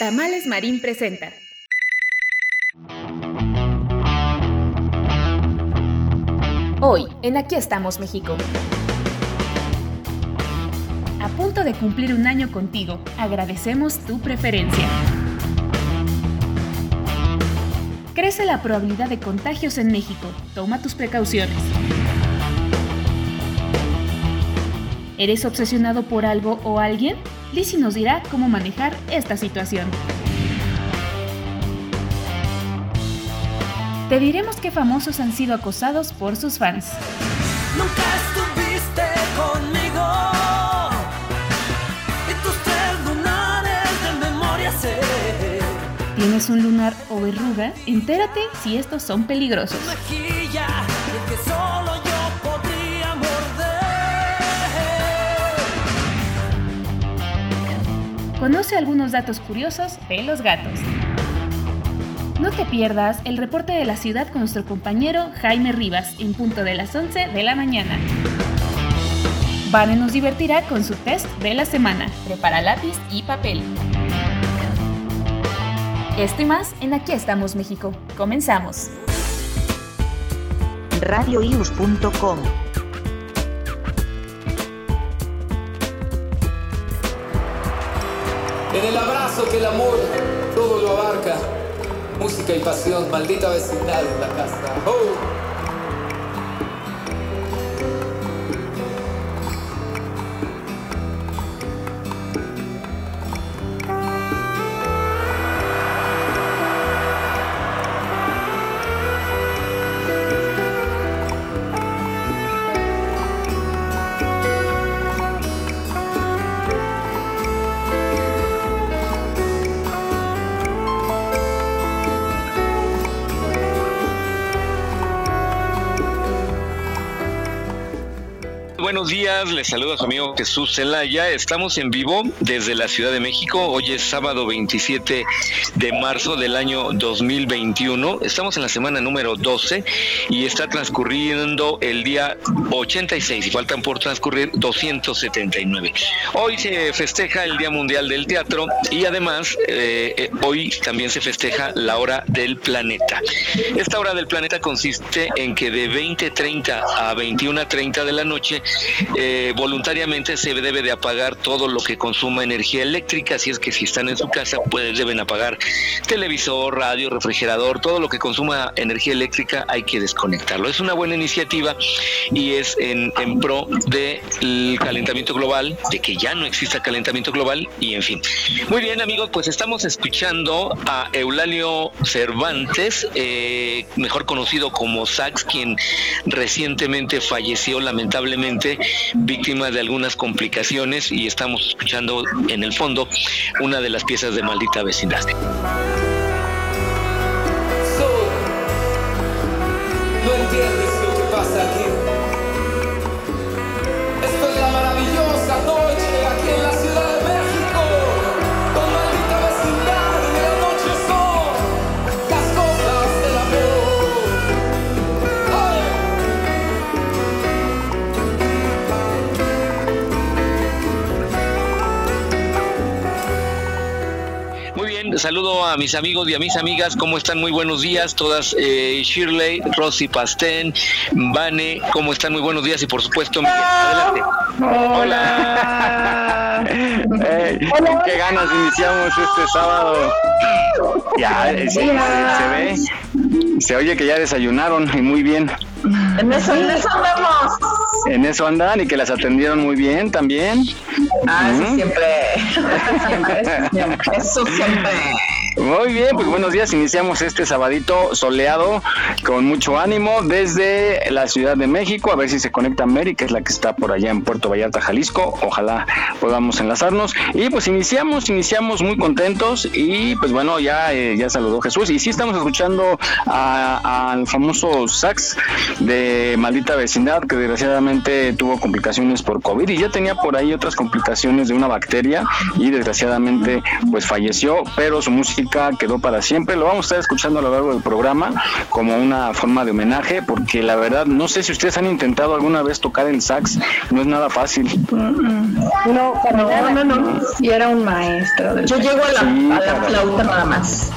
Tamales Marín presenta. Hoy, en Aquí estamos, México. A punto de cumplir un año contigo, agradecemos tu preferencia. Crece la probabilidad de contagios en México. Toma tus precauciones. ¿Eres obsesionado por algo o alguien? Lizzie nos dirá cómo manejar esta situación. Te diremos qué famosos han sido acosados por sus fans. Nunca estuviste conmigo. Y tus tres lunares de memoria sé. ¿Tienes un lunar o verruga? Entérate si estos son peligrosos. Que solo Conoce algunos datos curiosos de los gatos. No te pierdas el reporte de la ciudad con nuestro compañero Jaime Rivas en punto de las 11 de la mañana. Vane nos divertirá con su test de la semana. Prepara lápiz y papel. Esto y más en Aquí estamos México. Comenzamos. radioius.com En el abrazo que el amor todo lo abarca. Música y pasión, maldita vecindad en la casa. Oh. Buenos días, les saluda su amigo Jesús Zelaya. Estamos en vivo desde la Ciudad de México. Hoy es sábado 27 de marzo del año 2021. Estamos en la semana número 12 y está transcurriendo el día 86 y faltan por transcurrir 279. Hoy se festeja el Día Mundial del Teatro y además eh, eh, hoy también se festeja la hora del planeta. Esta hora del planeta consiste en que de 20.30 a 21.30 de la noche eh, voluntariamente se debe de apagar todo lo que consuma energía eléctrica, así es que si están en su casa pues deben apagar televisor, radio, refrigerador, todo lo que consuma energía eléctrica hay que desconectarlo. Es una buena iniciativa y es en, pro del calentamiento global, de que ya no exista calentamiento global y en fin. Muy bien amigos, pues estamos escuchando a Eulalio Cervantes, eh, mejor conocido como Sax, quien recientemente falleció lamentablemente víctima de algunas complicaciones y estamos escuchando en el fondo una de las piezas de maldita vecindad. Saludo a mis amigos y a mis amigas, ¿cómo están? Muy buenos días, todas eh, Shirley, Rosy Pastén, Vane, ¿cómo están? Muy buenos días y por supuesto Miguel, adelante. Hola. Ey, qué ganas iniciamos este sábado. Ya, eh, se, se- se ve, se oye que ya desayunaron y muy bien. En eso, en eso andamos. En eso andan y que las atendieron muy bien también. Ah, eso siempre, eso siempre. Eso siempre. Muy bien, pues buenos días. Iniciamos este sabadito soleado con mucho ánimo desde la Ciudad de México. A ver si se conecta que es la que está por allá en Puerto Vallarta, Jalisco. Ojalá podamos enlazarnos. Y pues iniciamos, iniciamos muy contentos. Y pues bueno, ya, eh, ya saludó Jesús. Y sí estamos escuchando al famoso sax de Maldita Vecindad, que desgraciadamente tuvo complicaciones por COVID y ya tenía por ahí otras complicaciones de una bacteria y desgraciadamente pues falleció, pero su música quedó para siempre. Lo vamos a estar escuchando a lo largo del programa como una forma de homenaje, porque la verdad no sé si ustedes han intentado alguna vez tocar el sax, no es nada fácil. No, no, no, no. Y era un maestro. Yo llego a la, Sí, a la flauta nada más.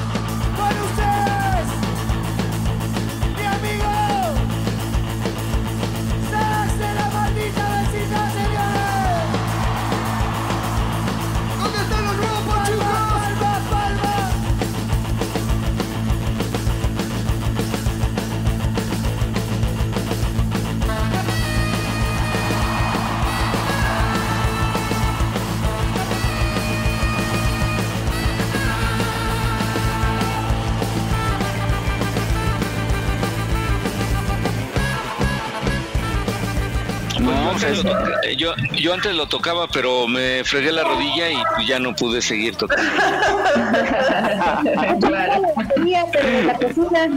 Yo, yo antes lo tocaba, pero me fregué la rodilla y pues ya no pude seguir tocando.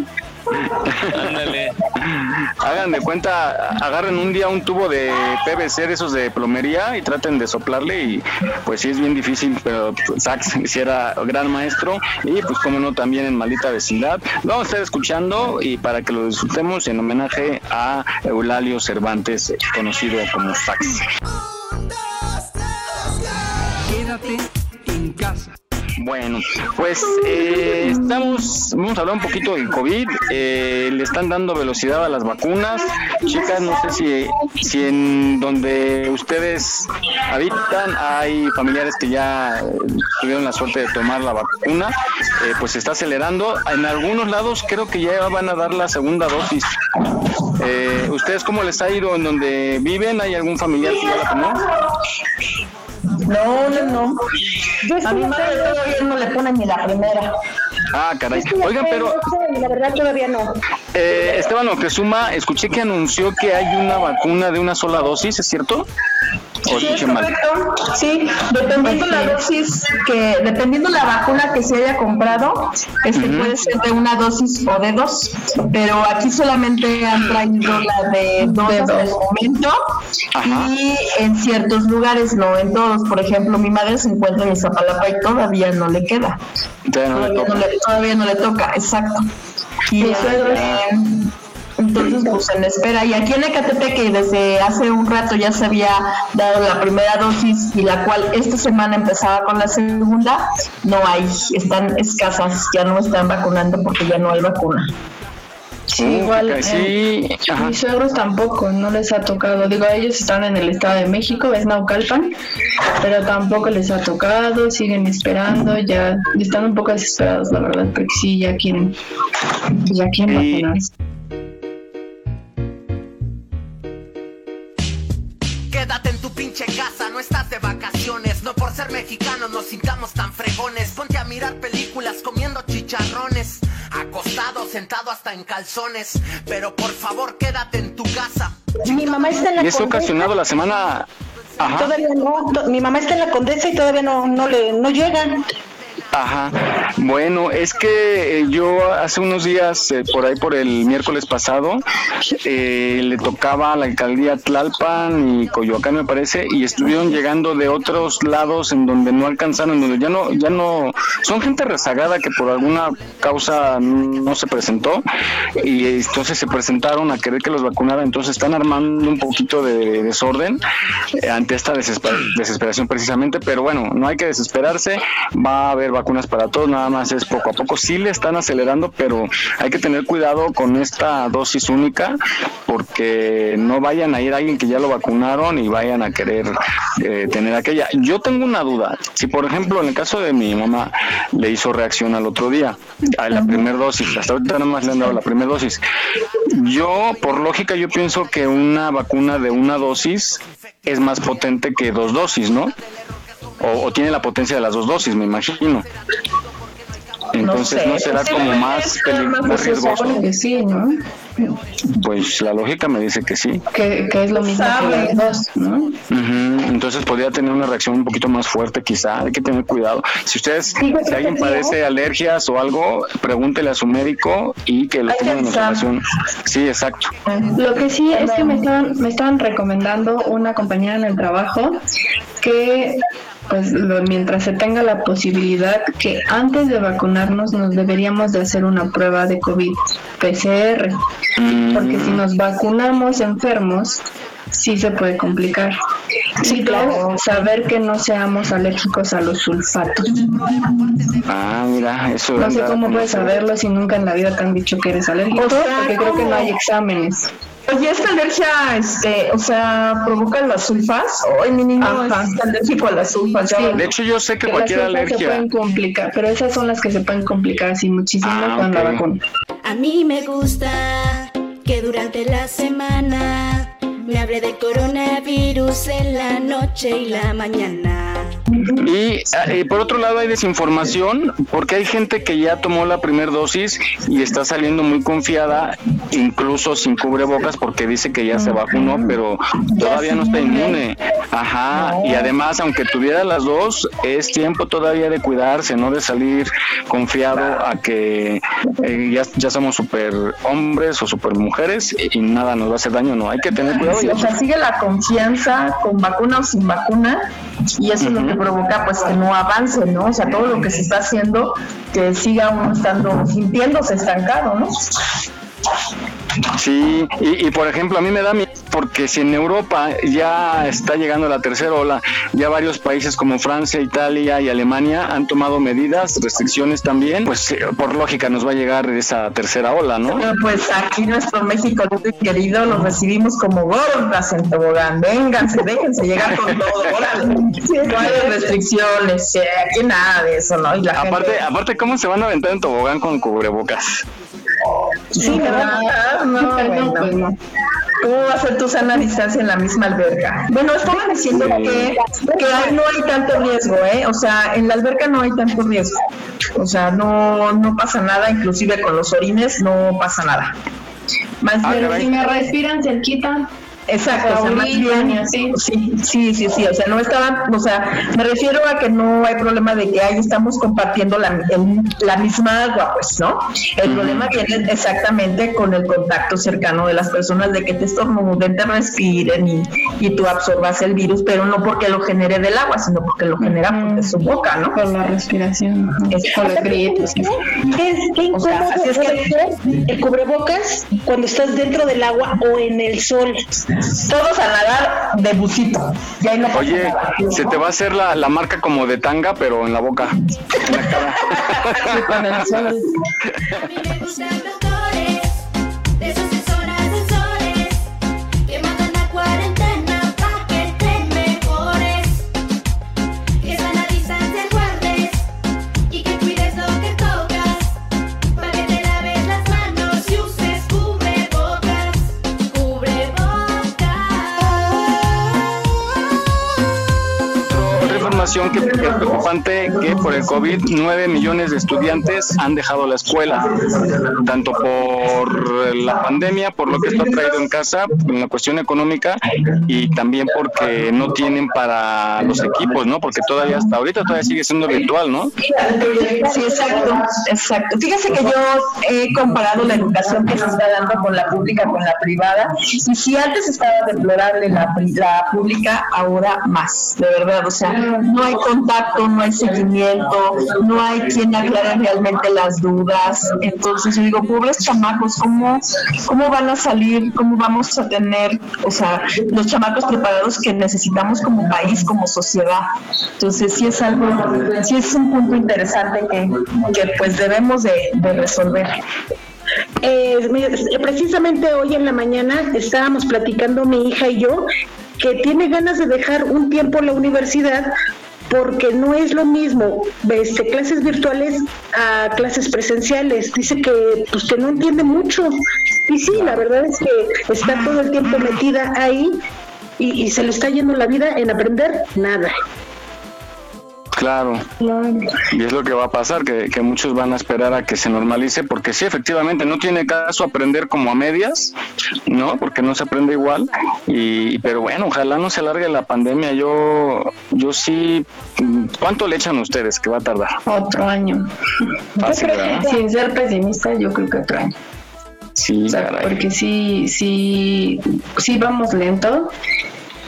Ándale. Hagan de cuenta, agarren un día un tubo de PVC de esos de plomería y traten de soplarle y pues sí es bien difícil, pero pues, Sax sí era gran maestro y pues como no también en Maldita Vecindad. Lo vamos a estar escuchando y para que lo disfrutemos en homenaje a Eulalio Cervantes, conocido como Sax. Bueno, pues eh, estamos, vamos a hablar un poquito del COVID. Eh, le están dando velocidad a las vacunas. Chicas, no sé si, si en donde ustedes habitan hay familiares que ya eh, tuvieron la suerte de tomar la vacuna. Eh, pues se está acelerando. En algunos lados creo que ya van a dar la segunda dosis. Eh, ¿Ustedes cómo les ha ido en donde viven? ¿Hay algún familiar que ya la tomó? No, no, no. A mi madre todavía no le ponen ni la primera. Ah, caray. Oigan, pero La verdad todavía no. Eh, Esteban Moctezuma, escuché que anunció que hay una vacuna de una sola dosis, ¿es cierto? ¿O Sí, es correcto. Sí, dependiendo la dosis que, dependiendo la vacuna que se haya comprado, este puede ser de una dosis o de dos, pero aquí solamente han traído la de dos hasta el momento Ajá. y en ciertos lugares, no en todos. Por ejemplo, mi madre se encuentra en Iztapalapa y todavía no le queda. Todavía no le Todavía no toca. le, todavía no le toca, exacto. Y este, entonces, pues en espera. Y aquí en Ecatepec, que desde hace un rato ya se había dado la primera dosis y la cual esta semana empezaba con la segunda, no hay, están escasas, ya no están vacunando porque ya no hay vacuna. Uh, igual, ok, sí. Mis suegros tampoco, no les ha tocado. Digo, ellos están en el Estado de México, es Naucalpan, pero tampoco les ha tocado, siguen esperando, ya están un poco desesperados, la verdad, porque sí, ya quieren, ya quieren Y- vacunarse. Quédate en tu pinche casa, no estás de vacaciones. No por ser mexicanos nos sintamos tan fregones. Ponte a mirar películas comiendo chicharrones. Acostado, sentado hasta en calzones. Pero por favor, quédate en tu casa. Mi mamá está en Y esto ha ocasionado la semana... Ajá, Todavía no, mi mamá está en la condesa y todavía no, no le, no llegan. Ajá. Bueno, es que eh, yo hace unos días, eh, por ahí por el miércoles pasado, eh, le tocaba a la alcaldía Tlalpan y Coyoacán, me parece, y estuvieron llegando de otros lados en donde no alcanzaron, donde ya no, ya no, son gente rezagada que por alguna causa no se presentó y entonces se presentaron a querer que los vacunaran, entonces están armando un poquito de desorden eh, ante esta desesper- desesperación precisamente, pero bueno, no hay que desesperarse, va a haber vacunas para todos, nada más es poco a poco, sí le están acelerando, pero hay que tener cuidado con esta dosis única porque no vayan a ir alguien que ya lo vacunaron y vayan a querer eh, tener aquella. Yo tengo una duda, si por ejemplo en el caso de mi mamá le hizo reacción al otro día, a la primera dosis, hasta ahorita nada más le han dado la primera dosis, yo por lógica yo pienso que una vacuna de una dosis es más potente que dos dosis, ¿no? O, o tiene la potencia de las dos dosis, me imagino. Entonces no, será como más, más riesgoso. Que sí, ¿no? Pues la lógica me dice que sí. Que, que es lo mismo que Entonces podría tener una reacción un poquito más fuerte quizá, hay que tener cuidado. Si ustedes, si alguien padece alergias o algo, pregúntele a su médico y que lo Hay que tenga en observación. Sí, exacto. Lo que sí es que me estaban, me estaban recomendando una compañera en el trabajo que pues lo- mientras se tenga la posibilidad que antes de vacunarnos nos deberíamos de hacer una prueba de COVID PCR porque si nos vacunamos enfermos sí se puede complicar sí claro saber que no seamos alérgicos a los sulfatos Ah, mira, eso. no sé cómo puedes saberlo si nunca en la vida te han dicho que eres alérgico O sea, porque creo que no hay exámenes Oye, esta alergia, este, o sea, provoca las sulfas. Mi niño Ajá. es alérgico a las sulfas. Sí. De hecho, yo sé que Que cualquier las sulfas se alergia. pueden complicar, pero esas son las que se pueden complicar así muchísimo Ah, con la vacuna. A mí me gusta que durante la semana me hable de coronavirus en la noche y la mañana. Y eh, por otro lado hay desinformación porque hay gente que ya tomó la primera dosis y está saliendo muy confiada, incluso sin cubrebocas porque dice que ya se vacunó, pero todavía no está inmune. Ajá, y además aunque tuviera las dos, es tiempo todavía de cuidarse, no de salir confiado a que eh, ya, ya somos super hombres o super mujeres y nada nos va a hacer daño, no, hay que tener cuidado. y O sea, sigue la confianza con vacuna o sin vacuna y eso es lo que provoca pues que no avance, ¿no? O sea, todo lo que se está haciendo que siga uno estando sintiéndose estancado, ¿no? Sí, y, y, por ejemplo, a mí me da miedo porque si en Europa ya está llegando la tercera ola, ya varios países como Francia, Italia y Alemania han tomado medidas, restricciones también, pues eh, por lógica nos va a llegar esa tercera ola, ¿no? Pero, Pues aquí nuestro México querido los recibimos como gordas en tobogán. Vénganse, déjense llegar con todo. Órale. No hay restricciones, aquí nada de eso, ¿no? Y la Aparte, gente... aparte, ¿cómo se van a aventar en tobogán con cubrebocas? Sí, ¿verdad? No, bueno. pues no. ¿Cómo va a ser tu sana distancia en la misma alberca? Bueno, estaban diciendo que, que ahí no hay tanto riesgo, ¿eh? O sea, en la alberca no hay tanto riesgo. O sea, no, no pasa nada, inclusive con los orines no pasa nada. Más Ah, bien, Pero si me respiran cerquita, Exacto, o sea, más Ahorita, bien, ni así. sí, sí, sí, sí, o sea, no estaban, o sea, me refiero a que no hay problema de que ahí estamos compartiendo la, la misma agua, pues, ¿no? El problema viene exactamente con el contacto cercano de las personas, de que te estornuden, te respiren y, y tú absorbas el virus, pero no porque lo genere del agua, sino porque lo genera pues, de su boca, ¿no? por la respiración, Es- por los qué O sea, incómodo así es que- el cubrebocas cuando estás dentro del agua o en el sol. Todos a nadar de busito, y ahí no pasa Oye, nada. se te va a hacer la, la marca como de tanga, pero en la boca, en la cara. Sí, con el sol. Que, es preocupante que por el COVID 9 millones de estudiantes han dejado la escuela, tanto por la pandemia, por lo que esto ha traído en casa, en la cuestión económica y también porque no tienen para los equipos, ¿no? Porque todavía hasta ahorita todavía sigue siendo virtual, ¿no? Sí, exacto, exacto. Fíjese que yo he comparado la educación que se está dando con la pública con la privada y si antes estaba deplorable la pública, ahora más, de verdad. O sea, no hay contacto, no hay seguimiento, no hay quien aclare realmente las dudas. Entonces yo digo, pobres chamacos, ¿cómo, cómo van a salir? ¿Cómo vamos a tener, o sea, los chamacos preparados que necesitamos como país, como sociedad? Entonces sí es algo, sí es un punto interesante que, que pues debemos de, de resolver. Eh, precisamente hoy en la mañana estábamos platicando mi hija y yo que tiene ganas de dejar un tiempo la universidad porque no es lo mismo este, clases virtuales a clases presenciales. Dice que pues que no entiende mucho. Y sí, la verdad es que está todo el tiempo metida ahí y, y se le está yendo la vida en aprender nada. Claro. Y es lo que va a pasar, que, que muchos van a esperar a que se normalice, porque sí, efectivamente, no tiene caso aprender como a medias, ¿no? Porque no se aprende igual. Y, pero bueno, ojalá no se alargue la pandemia. Yo, yo sí. ¿Cuánto le echan ustedes que va a tardar? Otro año. Fácil, yo creo ¿verdad? que, sin ser pesimista, yo creo que otro año. Sí, O sea, caray. porque sí, sí, sí vamos lento,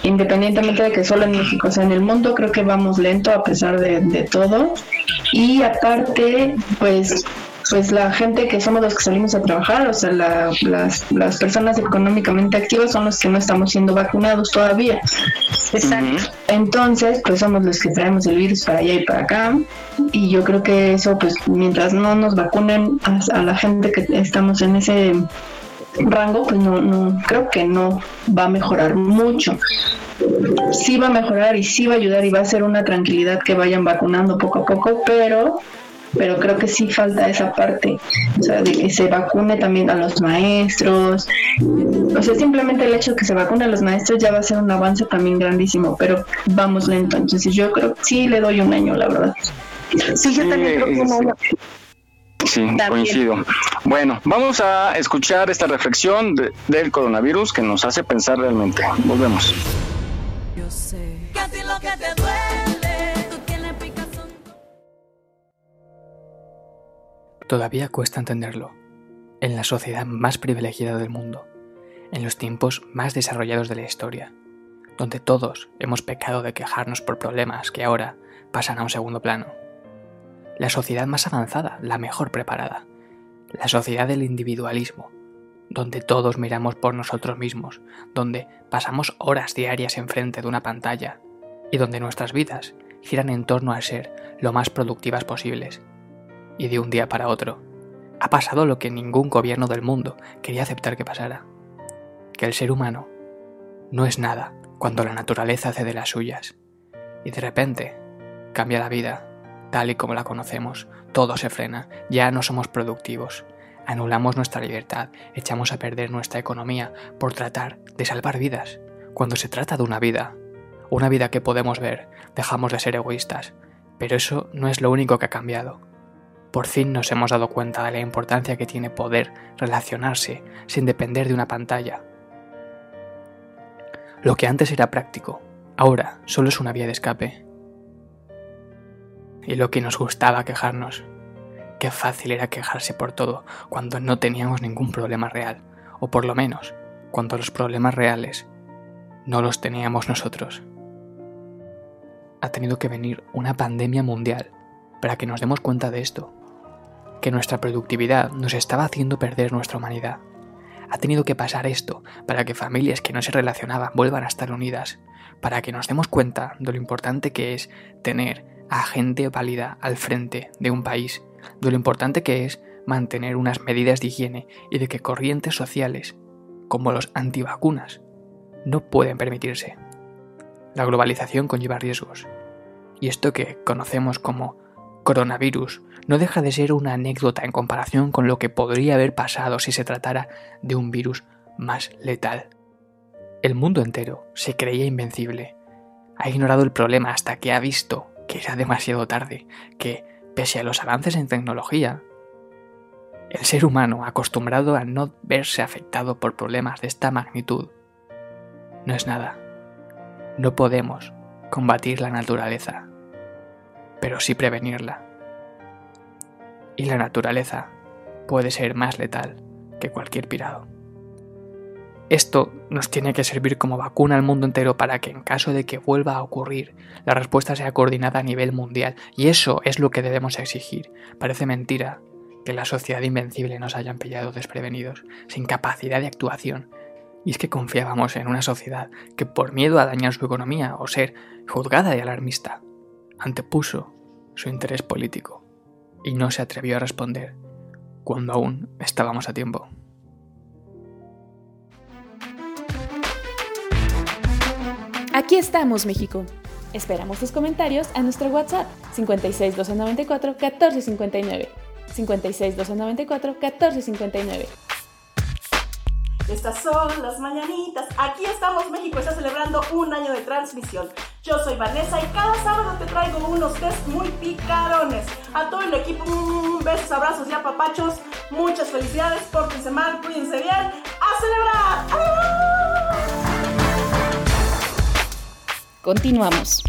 independientemente de que solo en México, o sea, en el mundo creo que vamos lento a pesar de, de todo. Y aparte, pues, pues la gente que somos los que salimos a trabajar, o sea, la- las, las personas económicamente activas son los que no estamos siendo vacunados todavía. Exacto. Entonces, pues somos los que traemos el virus para allá y para acá. Y yo creo que eso, pues mientras no nos vacunen a, a la gente que estamos en ese rango, pues no, no, creo que no va a mejorar mucho. Sí va a mejorar y sí va a ayudar y va a ser una tranquilidad que vayan vacunando poco a poco, pero pero creo que sí falta esa parte, o sea, de que se vacune también a los maestros, o sea, simplemente el hecho de que se vacune a los maestros ya va a ser un avance también grandísimo, pero vamos lento, entonces yo creo que sí le doy un año, la verdad. Sí, yo también creo que un año. Sí, coincido. Bueno, vamos a escuchar esta reflexión de- del coronavirus que nos hace pensar realmente. Volvemos. Yo sé que a ti lo que te duele, tú tienes picazón. Todavía cuesta entenderlo. En la sociedad más privilegiada del mundo, en los tiempos más desarrollados de la historia, donde todos hemos pecado de quejarnos por problemas que ahora pasan a un segundo plano. La sociedad más avanzada, la mejor preparada. La sociedad del individualismo, donde todos miramos por nosotros mismos, donde pasamos horas diarias enfrente de una pantalla y donde nuestras vidas giran en torno a ser lo más productivas posibles. Y de un día para otro, ha pasado lo que ningún gobierno del mundo quería aceptar que pasara. Que el ser humano no es nada cuando la naturaleza hace de las suyas. Y de repente cambia la vida, tal y como la conocemos, todo se frena, ya no somos productivos, anulamos nuestra libertad, echamos a perder nuestra economía por tratar de salvar vidas. Cuando se trata de una vida, una vida que podemos ver, dejamos de ser egoístas, pero eso no es lo único que ha cambiado. Por fin nos hemos dado cuenta de la importancia que tiene poder relacionarse sin depender de una pantalla. Lo que antes era práctico, ahora solo es una vía de escape. Y lo que nos gustaba quejarnos, qué fácil era quejarse por todo cuando no teníamos ningún problema real, o por lo menos cuando los problemas reales no los teníamos nosotros. Ha tenido que venir una pandemia mundial para que nos demos cuenta de esto, que nuestra productividad nos estaba haciendo perder nuestra humanidad. Ha tenido que pasar esto para que familias que no se relacionaban vuelvan a estar unidas, para que nos demos cuenta de lo importante que es tener a gente válida al frente de un país, de lo importante que es mantener unas medidas de higiene y de que corrientes sociales, como los antivacunas, no pueden permitirse. La globalización conlleva riesgos, y esto que conocemos como coronavirus no deja de ser una anécdota en comparación con lo que podría haber pasado si se tratara de un virus más letal. El mundo entero se creía invencible. Ha ignorado el problema hasta que ha visto que era demasiado tarde, que, pese a los avances en tecnología, el ser humano acostumbrado a no verse afectado por problemas de esta magnitud no es nada. No podemos combatir la naturaleza, pero sí prevenirla. Y la naturaleza puede ser más letal que cualquier pirado. Esto nos tiene que servir como vacuna al mundo entero para que en caso de que vuelva a ocurrir, la respuesta sea coordinada a nivel mundial. Y eso es lo que debemos exigir. Parece mentira que la sociedad invencible nos hayan pillado desprevenidos, sin capacidad de actuación. Y es que confiábamos en una sociedad que por miedo a dañar su economía o ser juzgada y alarmista, antepuso su interés político y no se atrevió a responder cuando aún estábamos a tiempo. Aquí estamos, México. Esperamos tus comentarios a nuestro WhatsApp 56 294 1459. 56 294 1459. Estas son las mañanitas. Aquí estamos, México está celebrando un año de transmisión. Yo soy Vanessa y cada sábado te traigo unos test muy picarones. A todo el equipo, besos, abrazos y apapachos. Muchas felicidades, pórtense mal, cuídense bien. ¡A celebrar! Continuamos.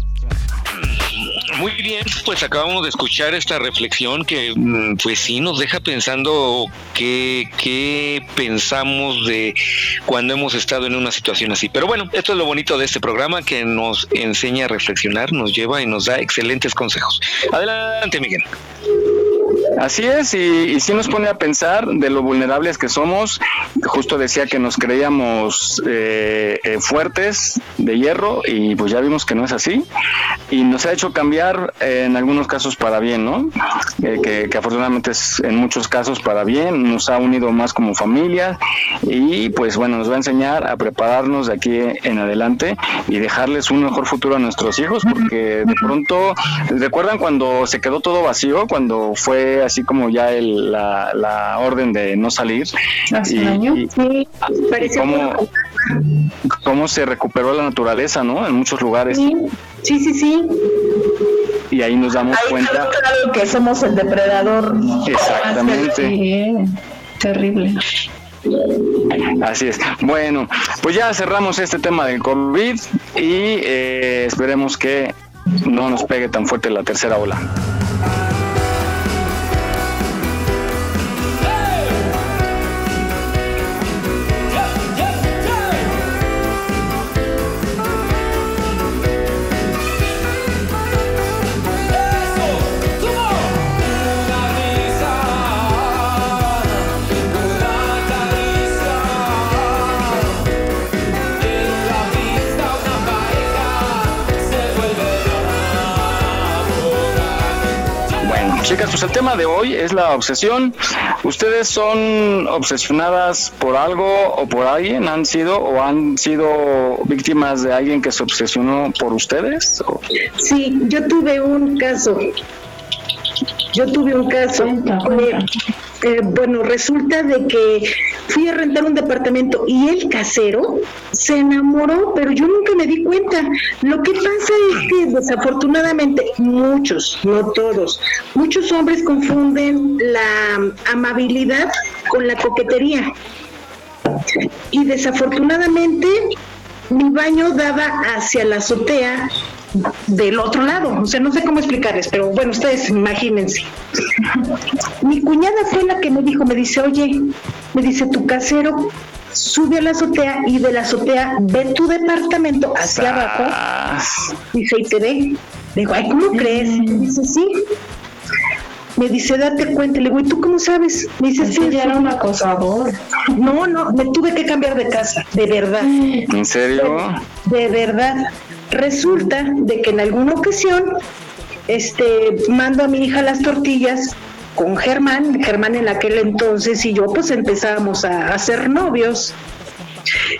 Muy bien, pues acabamos de escuchar esta reflexión que mm, pues sí nos deja pensando qué, qué pensamos de cuando hemos estado en una situación así. Pero bueno, esto es lo bonito de este programa que nos enseña a reflexionar, nos lleva y nos da excelentes consejos. Adelante, Miguel. Así es, y, sí nos pone a pensar de lo vulnerables que somos. Justo decía que nos creíamos eh, eh, fuertes, de hierro, y pues ya vimos que no es así. Y nos ha hecho cambiar eh, en algunos casos para bien, ¿no? Eh, que, que afortunadamente es en muchos casos para bien, nos ha unido más como familia y pues bueno, nos va a enseñar a prepararnos de aquí en adelante y dejarles un mejor futuro a nuestros hijos, porque de pronto, ¿recuerdan cuando se quedó todo vacío? Cuando fue así como ya el- la, la orden de no salir. ¿Hace y, un año? y- Sí, cómo, cómo se recuperó la naturaleza, ¿no? En muchos lugares. Sí, sí, sí. Y ahí nos damos Ahí cuenta. claro que somos el depredador. Exactamente. Sí, terrible. Así es. Bueno, pues ya cerramos este tema del COVID y eh, esperemos que no nos pegue tan fuerte la tercera ola. Chicas, pues el tema de hoy es la obsesión. ¿Ustedes son obsesionadas por algo o por alguien? ¿Han sido o han sido víctimas de alguien que se obsesionó por ustedes? ¿O- Sí, yo tuve un caso. Yo tuve un caso. Eh, eh, bueno, resulta de que fui a rentar un departamento y el casero se enamoró, pero yo nunca me di cuenta. Lo que pasa es que desafortunadamente muchos, no todos, muchos hombres confunden la amabilidad con la coquetería. Y desafortunadamente mi baño daba hacia la azotea del otro lado. O sea, no sé cómo explicarles, pero bueno, ustedes imagínense. Mi cuñada fue la que me dijo, me dice, oye, me dice, tu casero sube a la azotea y de la azotea ve tu departamento hacia abajo. Dice, y te ve. Digo, ay, ¿cómo crees? Dice, sí. Me dice, date cuenta. Le digo, ¿y tú cómo sabes? Me dice, sí. ya era un acosador. No, no, me tuve que cambiar de casa, de verdad. ¿En serio? De verdad. Resulta de que en alguna ocasión este mando a mi hija las tortillas con Germán, Germán en aquel entonces y yo pues empezábamos a hacer novios.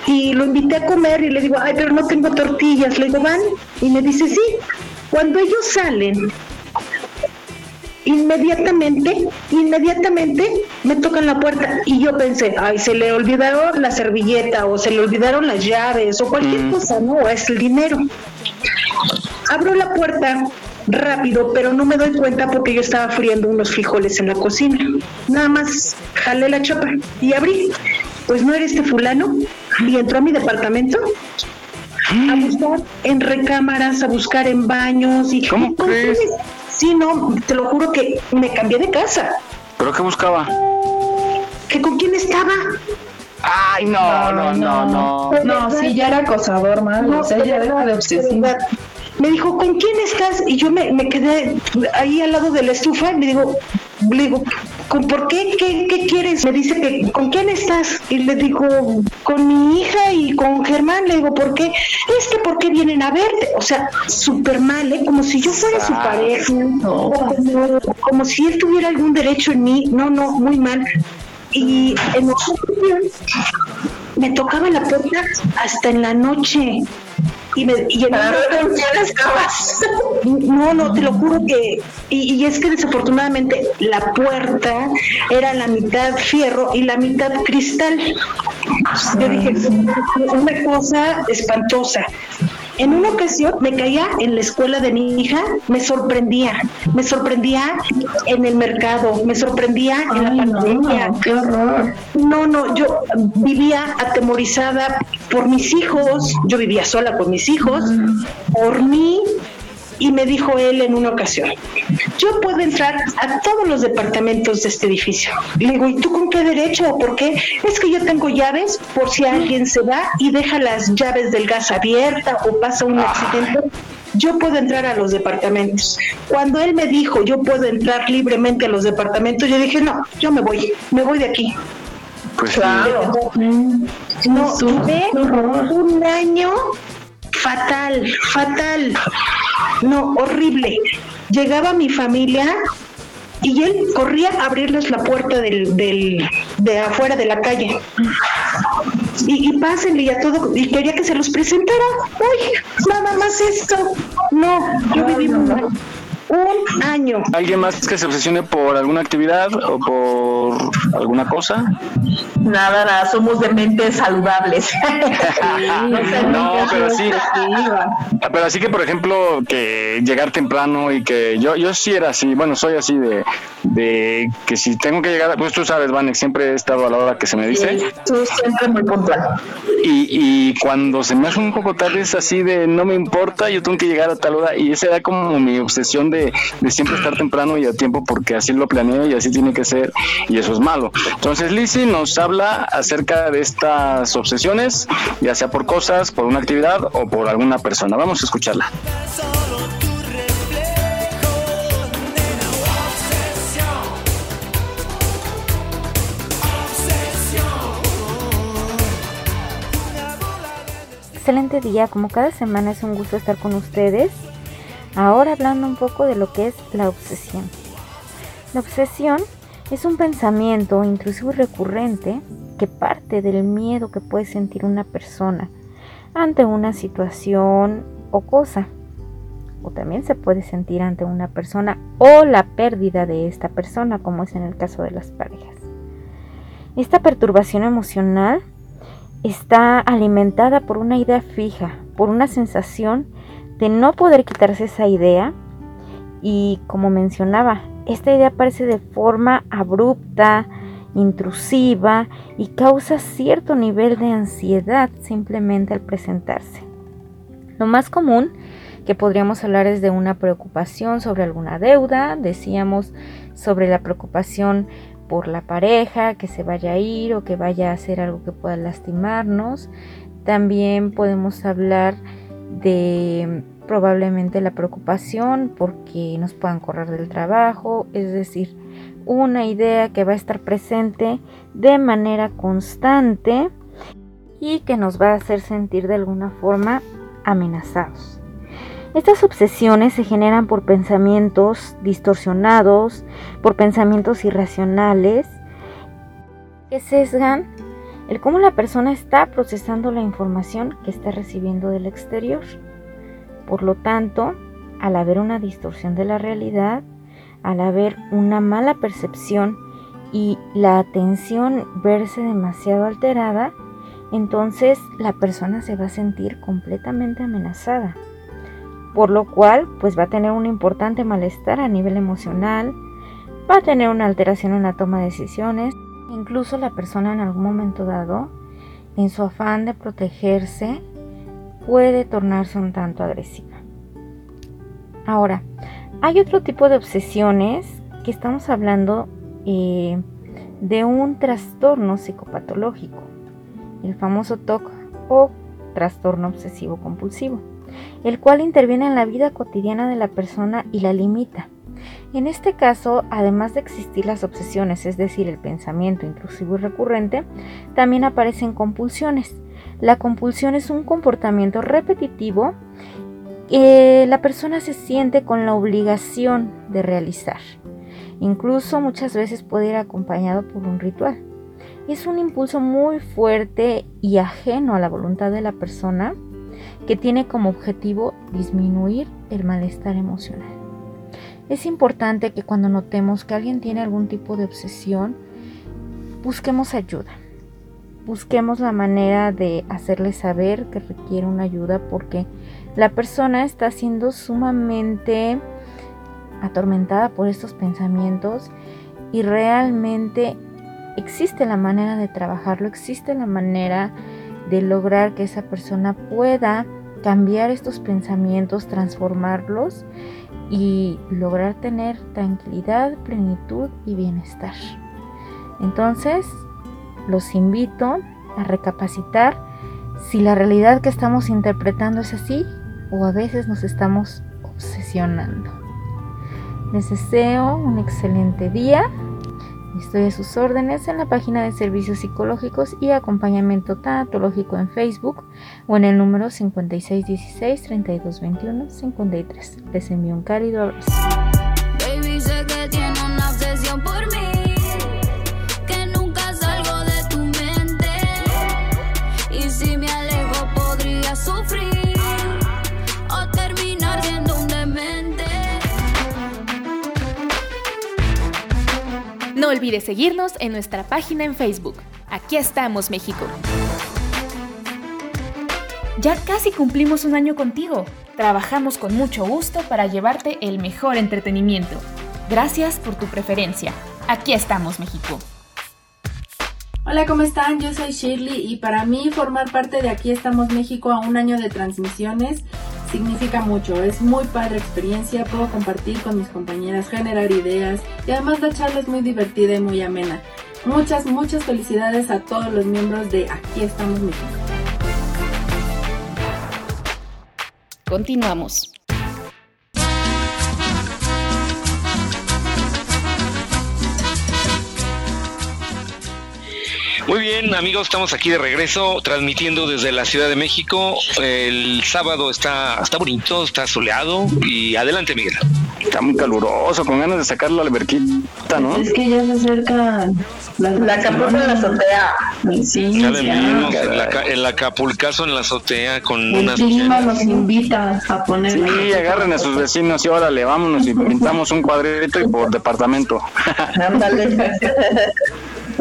Y lo invité a comer y le digo, ay, pero no tengo tortillas. Le digo, van. Y me dice, sí. Cuando ellos salen, inmediatamente, inmediatamente me tocan la puerta y yo pensé, ay, se le olvidaron la servilleta o se le olvidaron las llaves o cualquier cosa, ¿no? O es el dinero. Abro la puerta rápido, pero no me doy cuenta porque yo estaba friendo unos frijoles en la cocina. Nada más jalé la chapa y abrí. Pues no era este fulano y entró a mi departamento a buscar en recámaras, a buscar en baños y ¿Cómo crees? Sí, no, te lo juro que me cambié de casa. ¿Pero qué buscaba? ¿Que con quién estaba? Ay, no, no, no, no. No, sí, ya era acosador, mal. o sea, ya deja de obsesión. Me dijo, ¿con quién estás? Y yo me, me quedé ahí al lado de la estufa y le digo, le digo, ¿con por qué? qué? ¿Qué quieres? Me dice que, ¿con quién estás? Y le digo, con mi hija y con Germán. Le digo, ¿por qué? Es que, ¿por qué vienen a verte? O sea, súper mal, ¿eh? Como si yo fuera su pareja. o como, como si él tuviera algún derecho en mí. No, no, muy mal. Y en otra ocasión me tocaba la puerta hasta en la noche. Y, me, y en estabas. No, no, te lo juro que. Y, y es que desafortunadamente la puerta era la mitad fierro y la mitad cristal. Yo dije, una cosa espantosa. En una ocasión me caía en la escuela de mi hija, me sorprendía, me sorprendía en el mercado, me sorprendía en la pandemia. qué horror. No, no, yo vivía atemorizada por mis hijos, yo vivía sola con mis hijos, por mí, y me dijo él en una ocasión, yo puedo entrar a todos los departamentos de este edificio. Le digo, ¿y tú con qué derecho? ¿Por qué? Es que yo tengo llaves por si alguien se va y deja las llaves del gas abierta o pasa un accidente. Yo puedo entrar a los departamentos. Cuando él me dijo, yo puedo entrar libremente a los departamentos, yo dije, no, yo me voy, me voy de aquí. Pues Claro. No, tuve un año fatal, fatal. No, horrible. Llegaba mi familia y él corría a abrirles la puerta del, del, de afuera de la calle. Y, y pásenle y a todo, y quería que se los presentara. Uy, nada más esto. No, yo viví un año. ¿Alguien más que se obsesione por alguna actividad o por alguna cosa? Nada, nada, somos de mentes saludables. No, pero sí. Pero así que, por ejemplo, que llegar temprano y que yo yo sí era así, bueno, soy así de, de que si tengo que llegar, pues tú sabes, Vanek, siempre he estado a la hora que se me dice. Tú siempre muy puntual. Y, y cuando se me hace un poco tarde es así de no me importa, yo tengo que llegar a tal hora y esa era como mi obsesión de, de siempre estar temprano y a tiempo porque así lo planeé y así tiene que ser y eso es malo. Entonces Lizzy nos habla acerca de estas obsesiones, ya sea por cosas, por una actividad o por alguna persona. Vamos a escucharla. Excelente día, como cada semana es un gusto estar con ustedes. Ahora hablando un poco de lo que es la obsesión. La obsesión es un pensamiento intrusivo y recurrente que parte del miedo que puede sentir una persona ante una situación o cosa. O también se puede sentir ante una persona o la pérdida de esta persona, como es en el caso de las parejas. Esta perturbación emocional está alimentada por una idea fija, por una sensación de no poder quitarse esa idea y como mencionaba, esta idea aparece de forma abrupta, intrusiva y causa cierto nivel de ansiedad simplemente al presentarse. Lo más común que podríamos hablar es de una preocupación sobre alguna deuda, decíamos sobre la preocupación por la pareja, que se vaya a ir o que vaya a hacer algo que pueda lastimarnos. También podemos hablar de probablemente la preocupación porque nos puedan correr del trabajo, es decir, una idea que va a estar presente de manera constante y que nos va a hacer sentir de alguna forma amenazados. Estas obsesiones se generan por pensamientos distorsionados, por pensamientos irracionales, que sesgan el cómo la persona está procesando la información que está recibiendo del exterior. Por lo tanto, al haber una distorsión de la realidad, al haber una mala percepción y la atención verse demasiado alterada, entonces la persona se va a sentir completamente amenazada. Por lo cual pues va a tener un importante malestar a nivel emocional, va a tener una alteración en la toma de decisiones, incluso la persona en algún momento dado, en su afán de protegerse, puede tornarse un tanto agresiva. Ahora, hay otro tipo de obsesiones que estamos hablando eh, de un trastorno psicopatológico, el famoso TOC o trastorno obsesivo compulsivo el cual interviene en la vida cotidiana de la persona y la limita. En este caso, además de existir las obsesiones, es decir, el pensamiento intrusivo y recurrente, también aparecen compulsiones. La compulsión es un comportamiento repetitivo que la persona se siente con la obligación de realizar. Incluso muchas veces puede ir acompañado por un ritual. Es un impulso muy fuerte y ajeno a la voluntad de la persona que tiene como objetivo disminuir el malestar emocional. Es importante que cuando notemos que alguien tiene algún tipo de obsesión, busquemos ayuda. Busquemos la manera de hacerle saber que requiere una ayuda porque la persona está siendo sumamente atormentada por estos pensamientos y realmente existe la manera de trabajarlo, existe la manera de lograr que esa persona pueda cambiar estos pensamientos, transformarlos y lograr tener tranquilidad, plenitud y bienestar. Entonces, los invito a recapacitar si la realidad que estamos interpretando es así o a veces nos estamos obsesionando. Les deseo un excelente día. Estoy a sus órdenes en la página de servicios psicológicos y acompañamiento tanatológico en Facebook o en el número 5616-3221-53. Les envío un cálido abrazo. Olvides seguirnos en nuestra página en Facebook. Aquí estamos, México. Ya casi cumplimos un año contigo. Trabajamos con mucho gusto para llevarte el mejor entretenimiento. Gracias por tu preferencia. Aquí estamos, México. Hola, ¿cómo están? Yo soy Shirley y para mí formar parte de Aquí estamos México a un año de transmisiones significa mucho. Es muy padre experiencia, puedo compartir con mis compañeras, generar ideas y además la charla es muy divertida y muy amena. Muchas, muchas felicidades a todos los miembros de Aquí estamos México. Continuamos. Muy bien, amigos, estamos aquí de regreso, transmitiendo desde la Ciudad de México. El sábado está, está bonito, está soleado y adelante, Miguel. Está muy caluroso, con ganas de sacar la alberquita, ¿no? Es que ya se acerca la, La Acapulco en la azotea. Sí, Ya vimos el, aca- el acapulcazo en la azotea con El unas clima nos invita a poner. Sí, agarren a sus vecinos y órale, vámonos y pintamos un cuadrito y por departamento. Ándale.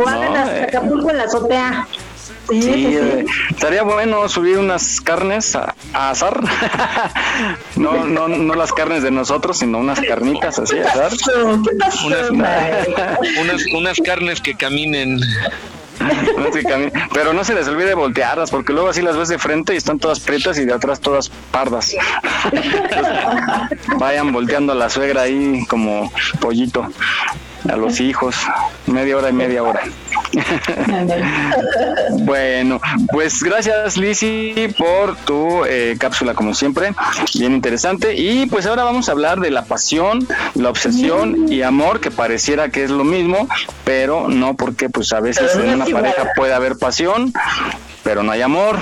No, eh. Acapulco en la azotea. Sí, eh, estaría bueno subir unas carnes a, a asar. no, no, no las carnes de nosotros, sino unas carnitas así a asar. ¿Qué pasó, Unas, unas, unas carnes que caminen. Pero no se les olvide voltearlas, porque luego así las ves de frente y están todas prietas y de atrás todas pardas. Entonces, vayan volteando a la suegra ahí como pollito, a los hijos, media hora y media hora. Bueno, pues gracias Lizzy por tu eh, cápsula como siempre, bien interesante. Y pues ahora vamos a hablar de la pasión, la obsesión y amor, que pareciera que es lo mismo, pero no porque pues a veces en una pareja puede haber pasión, pero no hay amor.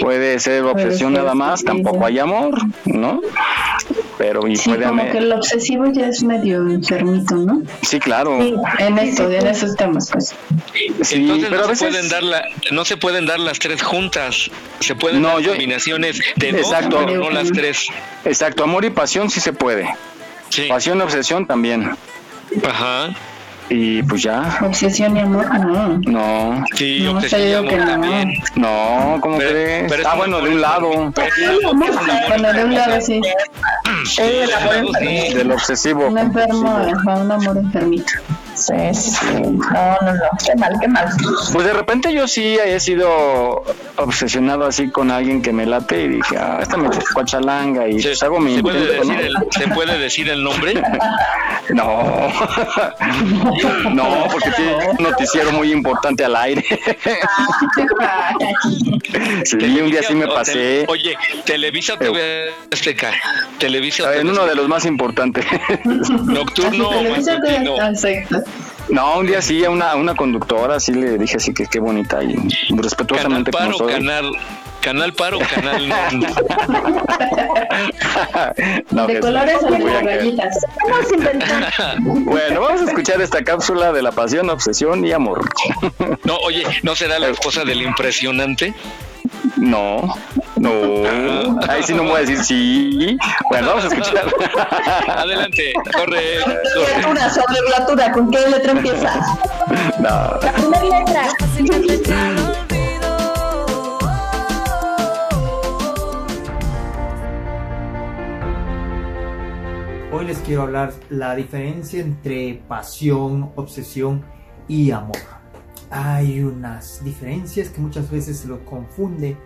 Puede ser obsesión ser, nada más, sí, tampoco sí. hay amor, ¿no? Pero y Sí, puede como que el obsesivo ya es medio enfermito, ¿no? Sí, claro. En esto, en esos temas, pues. Sí, Entonces pero a no, veces se pueden dar la, no se pueden dar las tres juntas. Se pueden No, dar yo- combinaciones de dos, Exacto. pero no las tres. Exacto, amor y pasión sí se puede. Sí. Pasión y obsesión también. Ajá. Y pues ya. Obsesión y amor, no. No. Sí, No, obsesión y amor que no. también. No, ¿cómo Pero- crees? pero ah, bueno, amor de un lado. Bueno, de un lado sí. Sí, lado sí. Del obsesivo. Un enfermo, ajá, un amor enfermito. Sí, sí, sí. No, no, no. Qué mal, qué mal. Pues de repente yo sí he sido obsesionado así con alguien que me late y dije, ah, esta me chocó a chalanga y ¿Se, pues hago mi se puede intento, decir ¿no? el, ¿Se puede decir el nombre? No, no, porque tiene un noticiero muy importante al aire. Sí, un día sí me pasé. tele- oye, Televisa o TV Azteca. Televisa En TV uno de los más importantes. Nocturno Televisa te- matutino. No, un día sí a una, a una conductora sí le dije así que qué bonita y Canal respetuosamente Par como o soy. Canal, Canal Par o Canal No. No, de colores o de rayitas. Vamos a inventar. Bueno, vamos a escuchar esta cápsula de la pasión, obsesión y amor. No, oye, ¿no será la esposa del impresionante? No, no. Ahí sí no voy a decir sí. Bueno, vamos a escuchar. Adelante, corre, corre. Criatura sobre criatura, ¿con qué letra empieza? No. La primera letra. Hoy les quiero hablar la diferencia entre pasión, obsesión y amor. Hay unas diferencias que muchas veces se lo confunde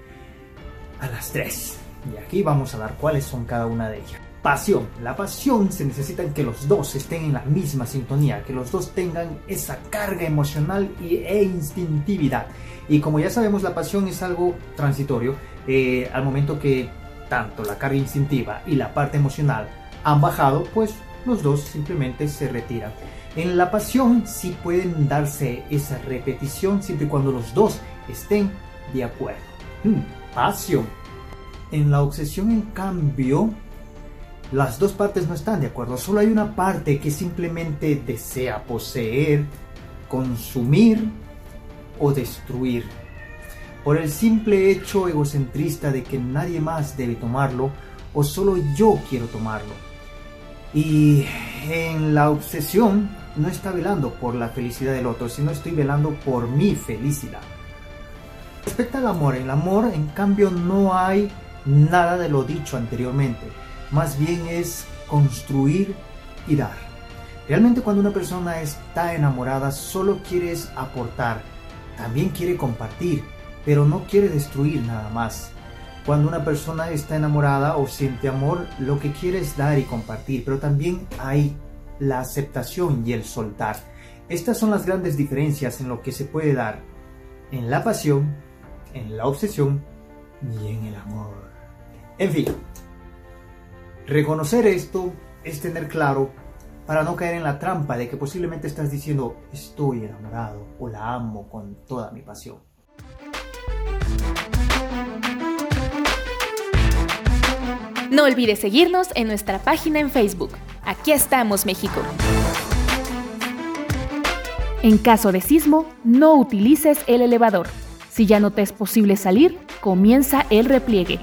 a las tres. Y aquí vamos a dar cuáles son cada una de ellas. Pasión. La pasión se necesita que los dos estén en la misma sintonía, que los dos tengan esa carga emocional e instintividad. Y como ya sabemos, la pasión es algo transitorio. eh, al momento que tanto la carga instintiva y la parte emocional han bajado, pues los dos simplemente se retiran. En la pasión sí pueden darse esa repetición siempre y cuando los dos estén de acuerdo. Hmm, En la obsesión, en cambio, las dos partes no están de acuerdo. Solo hay una parte que simplemente desea poseer, consumir o destruir. Por el simple hecho egocentrista de que nadie más debe tomarlo o solo yo quiero tomarlo. Y en la obsesión no está velando por la felicidad del otro, sino estoy velando por mi felicidad. Respecto al amor, en el amor en cambio no hay nada de lo dicho anteriormente, más bien es construir y dar. Realmente cuando una persona está enamorada solo quiere aportar, también quiere compartir, pero no quiere destruir nada más. Cuando una persona está enamorada o siente amor, lo que quiere es dar y compartir, pero también hay la aceptación y el soltar. Estas son las grandes diferencias en lo que se puede dar en la pasión, en la obsesión y en el amor. En fin, reconocer esto es tener claro para no caer en la trampa de que posiblemente estás diciendo estoy enamorado o la amo con toda mi pasión. No olvides seguirnos en nuestra página en Facebook. Aquí estamos, México. En caso de sismo, no utilices el elevador. Si ya no te es posible salir, comienza el repliegue.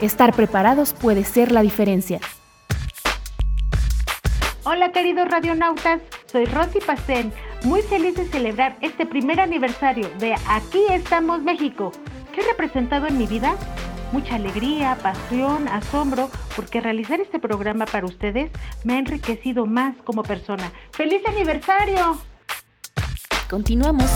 Estar preparados puede ser la diferencia. Hola queridos radionautas, soy Rosy Pastén, muy feliz de celebrar este primer aniversario de Aquí estamos México. ¿Qué ha representado en mi vida? Mucha alegría, pasión, asombro, porque realizar este programa para ustedes me ha enriquecido más como persona. ¡Feliz aniversario! Continuamos.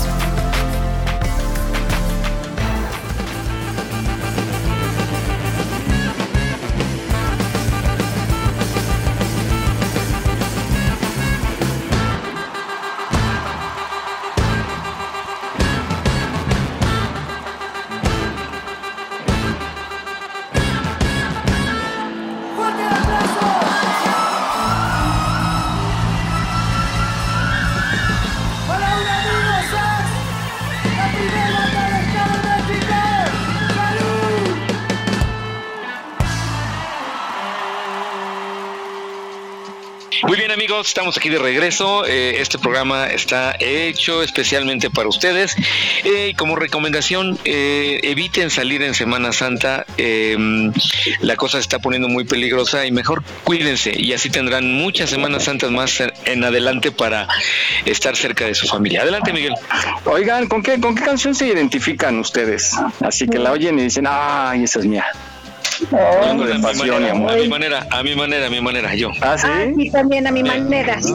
Amigos, estamos aquí de regreso. Eh, este programa está hecho especialmente para ustedes. Eh, como recomendación, eh, eviten salir en Semana Santa. Eh, la cosa se está poniendo muy peligrosa y mejor cuídense y así tendrán muchas Semanas Santas más en- en adelante para estar cerca de su familia. Adelante Miguel. Oigan, ¿con qué, ¿con qué canción se identifican ustedes? Así que la oyen y dicen, ay, esa es mía. Hablando de a, mi pasión y manera, amor. a mi manera, a mi manera, a mi manera, yo. Ah, sí. Ah, sí, también a mi manera, sí.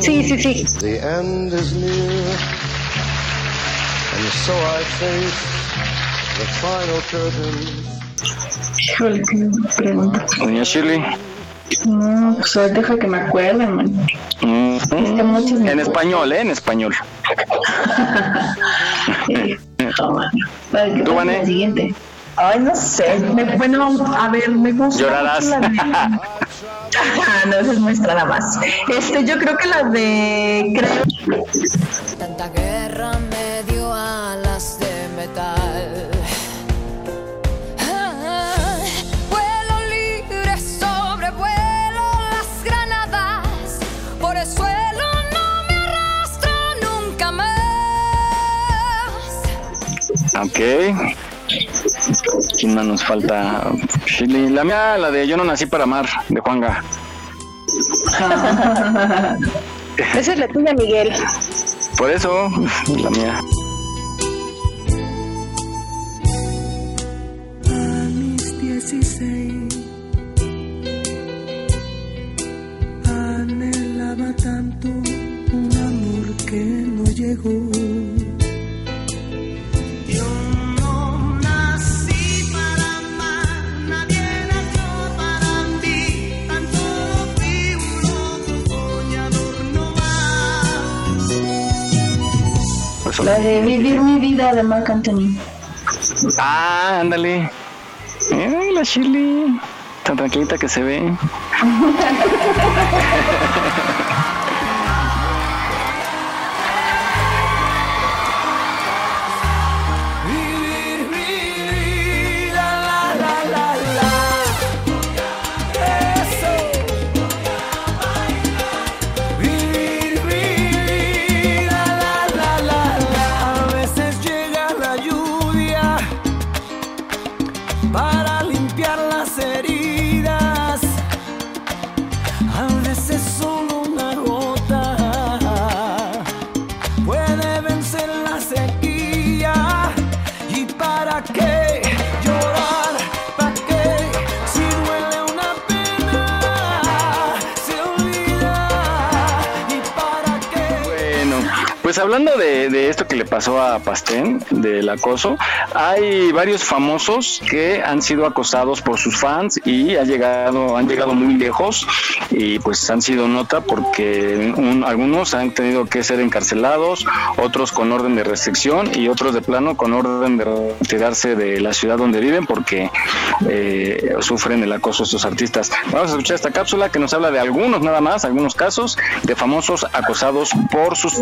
Sí, sí, sí. The end is near, and so I face the final curtain. Híjole, qué pregunta. Doña Shirley. No, pues deja que me acuerde, man. Mm, que muchos me En español, ¿eh? En español. ¿Tú, Vané? La siguiente. Ay, no sé. Me- bueno, a ver, me gusta. Llorarás. mucho la de- no, esa es nuestra nada más. Este, yo creo que la de. Creo. Tanta guerra me dio alas de metal. Ah, Vuelo libre, sobrevuelo las granadas. Por el suelo no me arrastro nunca más. Ok. ¿Quién más nos falta? La mía, la de Yo no nací para amar, de Juanga. Esa es la tuya, Miguel. Por eso, la mía. De Vivir mi vida de Marc Anthony. Ah, ándale. Eh, la Shirley. Tan tranquilita que se ve. de, de esto que le pasó a Pastén, del acoso, hay varios famosos que han sido acosados por sus fans y ha llegado, han llegado muy lejos y pues han sido nota porque un- algunos han tenido que ser encarcelados, otros con orden de restricción y otros de plano con orden de retirarse de la ciudad donde viven porque eh, sufren el acoso estos artistas. Vamos a escuchar esta cápsula que nos habla de algunos nada más, algunos casos de famosos acosados por sus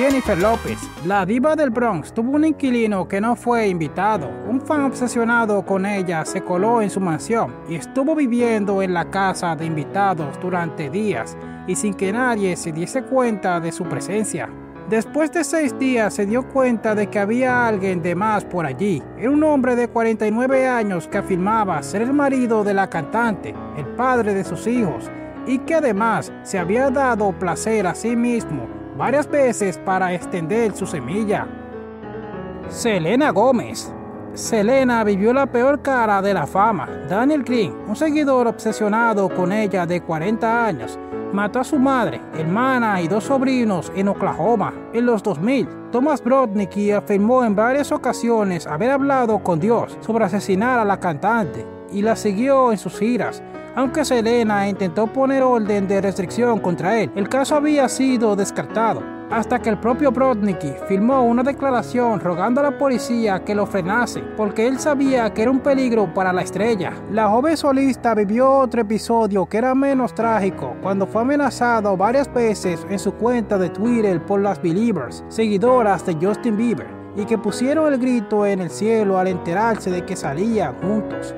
Jennifer López, la diva del Bronx, tuvo un inquilino que no fue invitado. Un fan obsesionado con ella se coló en su mansión y estuvo viviendo en la casa de invitados durante días y sin que nadie se diese cuenta de su presencia. Después de seis días se dio cuenta de que había alguien de más por allí. Era un hombre de 49 años que afirmaba ser el marido de la cantante, el padre de sus hijos, y que además se había dado placer a sí mismo varias veces para extender su semilla. Selena Gómez. Selena vivió la peor cara de la fama. Daniel Green, un seguidor obsesionado con ella de 40 años, mató a su madre, hermana y dos sobrinos en Oklahoma en los 2000. Thomas Brodnicki afirmó en varias ocasiones haber hablado con Dios sobre asesinar a la cantante y la siguió en sus giras. Aunque Selena intentó poner orden de restricción contra él, el caso había sido descartado, hasta que el propio Brodnicki firmó una declaración rogando a la policía que lo frenase, porque él sabía que era un peligro para la estrella. La joven solista vivió otro episodio que era menos trágico, cuando fue amenazado varias veces en su cuenta de Twitter por las Believers, seguidoras de Justin Bieber, y que pusieron el grito en el cielo al enterarse de que salían juntos.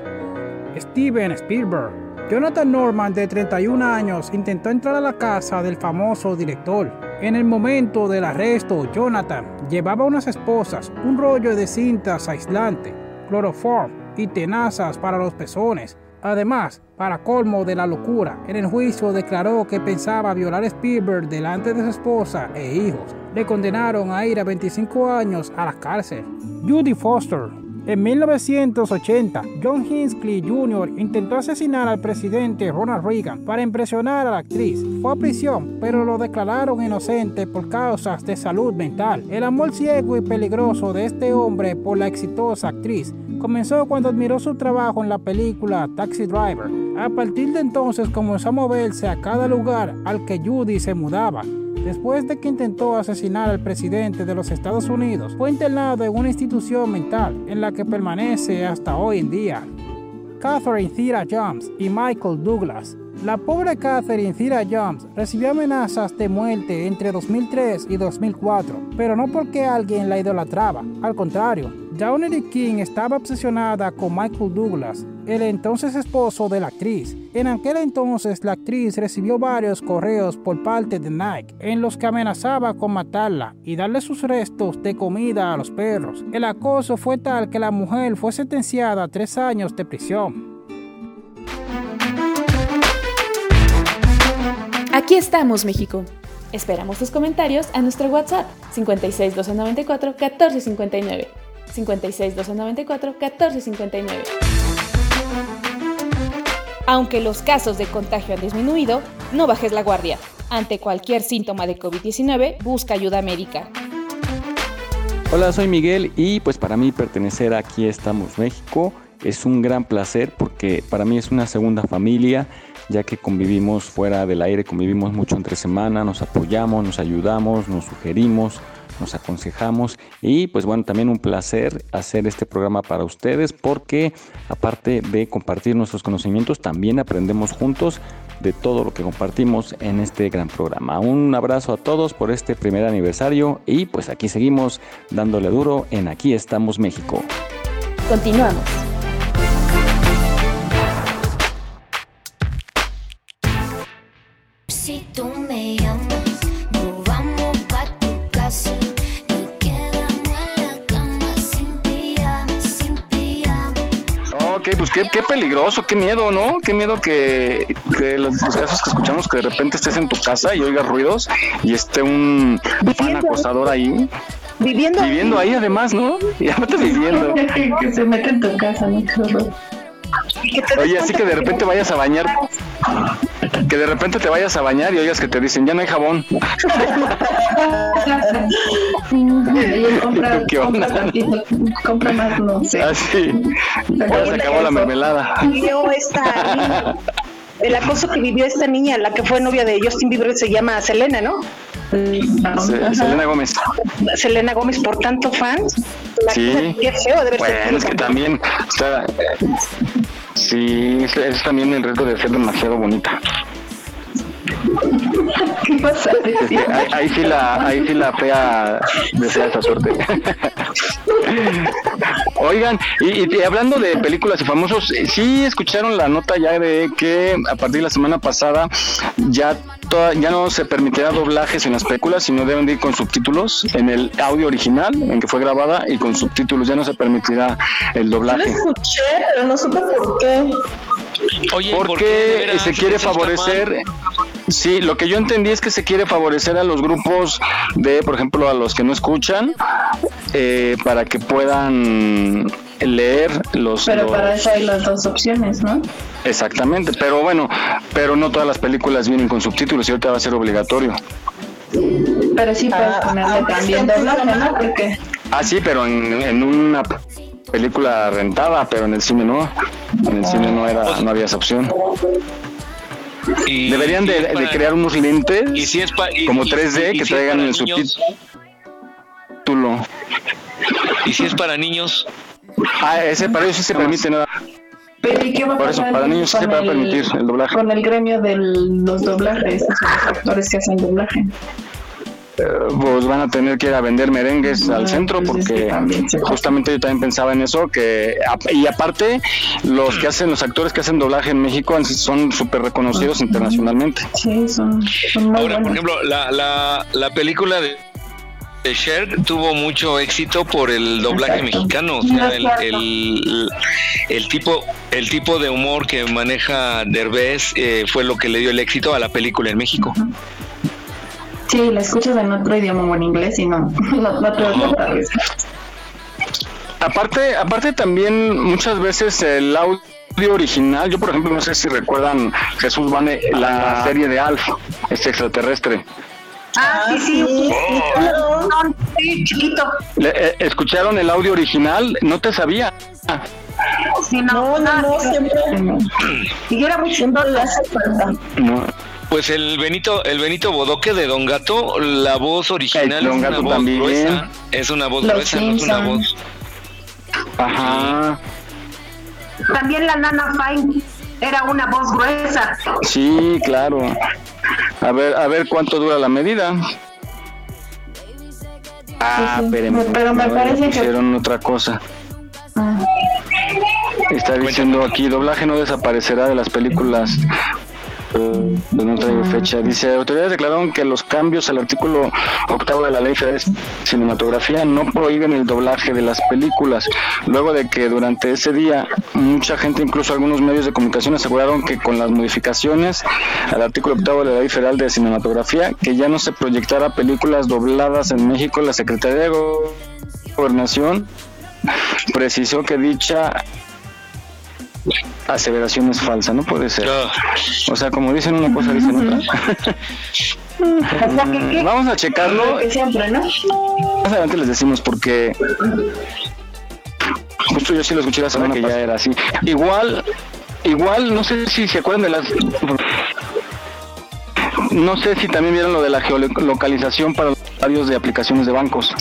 Steven Spielberg. Jonathan Norman, de 31 años, intentó entrar a la casa del famoso director. En el momento del arresto, Jonathan llevaba unas esposas, un rollo de cintas aislante, cloroform y tenazas para los pezones. Además, para colmo de la locura, en el juicio declaró que pensaba violar a Spielberg delante de su esposa e hijos. Le condenaron a ir a 25 años a la cárcel. Judy Foster, en 1980, John Hinckley Jr. intentó asesinar al presidente Ronald Reagan para impresionar a la actriz. Fue a prisión, pero lo declararon inocente por causas de salud mental. El amor ciego y peligroso de este hombre por la exitosa actriz comenzó cuando admiró su trabajo en la película Taxi Driver. A partir de entonces comenzó a moverse a cada lugar al que Judy se mudaba. Después de que intentó asesinar al presidente de los Estados Unidos, fue internado en una institución mental en la que permanece hasta hoy en día. Catherine Thira Jones y Michael Douglas. La pobre Catherine Thira Jones recibió amenazas de muerte entre 2003 y 2004, pero no porque alguien la idolatraba, al contrario, Downey King estaba obsesionada con Michael Douglas, el entonces esposo de la actriz. En aquel entonces la actriz recibió varios correos por parte de Nike en los que amenazaba con matarla y darle sus restos de comida a los perros. El acoso fue tal que la mujer fue sentenciada a tres años de prisión. Aquí estamos, México. Esperamos tus comentarios a nuestro WhatsApp 56 294 1459. 56 294 1459. Aunque los casos de contagio han disminuido, no bajes la guardia. Ante cualquier síntoma de COVID-19, busca ayuda médica. Hola, soy Miguel y pues para mí pertenecer a Aquí estamos México es un gran placer porque para mí es una segunda familia, ya que convivimos fuera del aire, convivimos mucho entre semana, nos apoyamos, nos ayudamos, nos sugerimos, nos aconsejamos y pues bueno, también un placer hacer este programa para ustedes porque aparte de compartir nuestros conocimientos, también aprendemos juntos de todo lo que compartimos en este gran programa. Un abrazo a todos por este primer aniversario y pues aquí seguimos dándole duro en Aquí estamos México. Continuamos. Pues qué, qué peligroso, qué miedo, ¿no? Qué miedo que, que los, los casos que escuchamos que de repente estés en tu casa y oigas ruidos y esté un fan acosador ahí. Viviendo, Viviendo ahí además, ¿no? Y aparte viviendo. que se mete en tu casa, ¿no? Oye, así que de repente vayas a bañar. Que de repente te vayas a bañar y oigas que te dicen, ya no hay jabón. Compra, ¿Qué compra, onda? compra más, no sé. Así. Ya se acabó la mermelada. esta el acoso que vivió esta niña, la que fue novia de Justin Bieber, se llama Selena, ¿no? Se- Selena Gómez. Selena Gómez, por tanto fans. La Sí. Qué feo debe ser. Bueno, es que también está. Sí, es, también el reto de ser demasiado bonita. ¿Qué pasa? Es que ahí, ahí sí la, ahí sí la fea desea esa suerte. Oigan, y, y hablando de películas y famosos, eh, sí escucharon la nota ya de que a partir de la semana pasada ya toda- ya no se permitirá doblajes en las películas, sino deben de ir con subtítulos en el audio original en que fue grabada y con subtítulos. Ya no se permitirá el Lo doblaje. escuché, pero no supe por qué. Oye, Porque se quiere favorecer. Sí, lo que yo entendí es que se quiere favorecer a los grupos de, por ejemplo, a los que no escuchan, eh, para que puedan leer los. Pero los- para eso hay las dos opciones, ¿no? Exactamente, pero bueno, pero no todas las películas vienen con subtítulos y ahorita va a ser obligatorio. Pero sí puedes ponerle también doblaje, ¿no? Porque Ah, sí, pero en, en una película rentada, pero en el cine no. En el cine no era, no había esa opción. Y Deberían de, es de para- crear unos lentes y si es pa- y- como y- 3D y que si es traigan para el niños, subtítulo. Y si es para niños, Ah, ese para ellos sí se permite nada. Pero ¿y qué va a Por eso, pasar para niños sí se con va a permitir el doblaje. Con el gremio de los doblajes, los actores que hacen doblaje. Eh, pues van a tener que ir a vender merengues al centro porque justamente yo también pensaba en eso que y aparte los que hacen los actores que hacen doblaje en México son súper reconocidos internacionalmente. Sí, son, son muy ahora por ejemplo, la, la, la película de, Cher tuvo mucho éxito por el doblaje Exacto. mexicano, o sea, el, el tipo el tipo de humor que maneja Derbez eh, fue lo que le dio el éxito a la película en México. Sí, la escuchas en otro idioma o en inglés y no, no, no te vas a aparte aparte también muchas veces el audio original yo por ejemplo no sé si recuerdan Jesús Vane la serie de Alf este extraterrestre Ah, sí, sí. sí, claro. Sí, chiquito. Le- eh, escucharon el audio original no te sabía Sí, no, no, no, siempre. Y era muy Siempre le hace falta. no Pues el Benito, el Benito Bodoque de Don Gato, la voz original El Don es una Gato voz también. gruesa. Es una voz Los gruesa, no es una voz. ajá También la Nana Fine era una voz gruesa. Sí, claro. A ver, a ver cuánto dura la medida. Ah, Sí, Pero me parece que- pusieron otra cosa. Ah, Está diciendo aquí, doblaje no desaparecerá de las películas. Eh, pues no traigo fecha. Dice, autoridades declararon que los cambios al artículo octavo de la ley de cinematografía no prohíben el doblaje de las películas. Luego de que durante ese día mucha gente, incluso algunos medios de comunicación, aseguraron que con las modificaciones al artículo octavo de la ley federal de cinematografía, que ya no se proyectara películas dobladas en México, la Secretaría de Go- Gobernación precisó que dicha aseveración es falsa, no puede ser. O sea, como dicen una cosa, dicen otra. Vamos a checarlo. siempre, ¿no? Más adelante les decimos porque justo yo sí lo escuché la semana que ya era así. Igual, igual, no sé si se acuerdan de las... No sé si también vieron lo de la geolocalización para los usuarios de aplicaciones de bancos.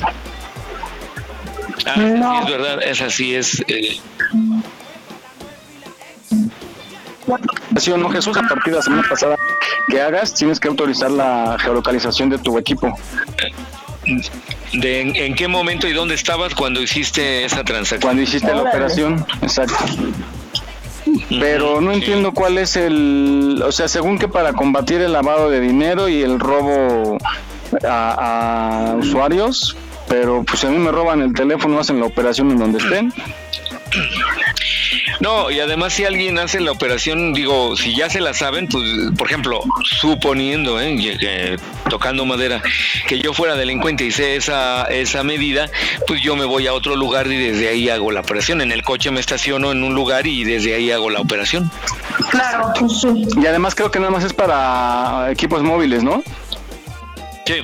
Ah, sí, es verdad, esa sí es. eh, ¿no, Jesús? A partir de la semana pasada que hagas, tienes que autorizar la geolocalización de tu equipo. de en, en qué momento y dónde estabas cuando hiciste esa transacción. Cuando hiciste la operación, exacto. Pero no entiendo cuál es el, o sea, según que para combatir el lavado de dinero y el robo a, a usuarios, pero pues a mí me roban el teléfono, hacen la operación en donde estén. No, y además si alguien hace la operación, digo, si ya se la saben, pues, por ejemplo, suponiendo, ¿eh? eh, tocando madera, que yo fuera delincuente y sé esa, esa medida, pues yo me voy a otro lugar y desde ahí hago la operación. En el coche me estaciono en un lugar y desde ahí hago la operación. Claro, pues sí. Y además creo que nada más es para equipos móviles, ¿no? Sí.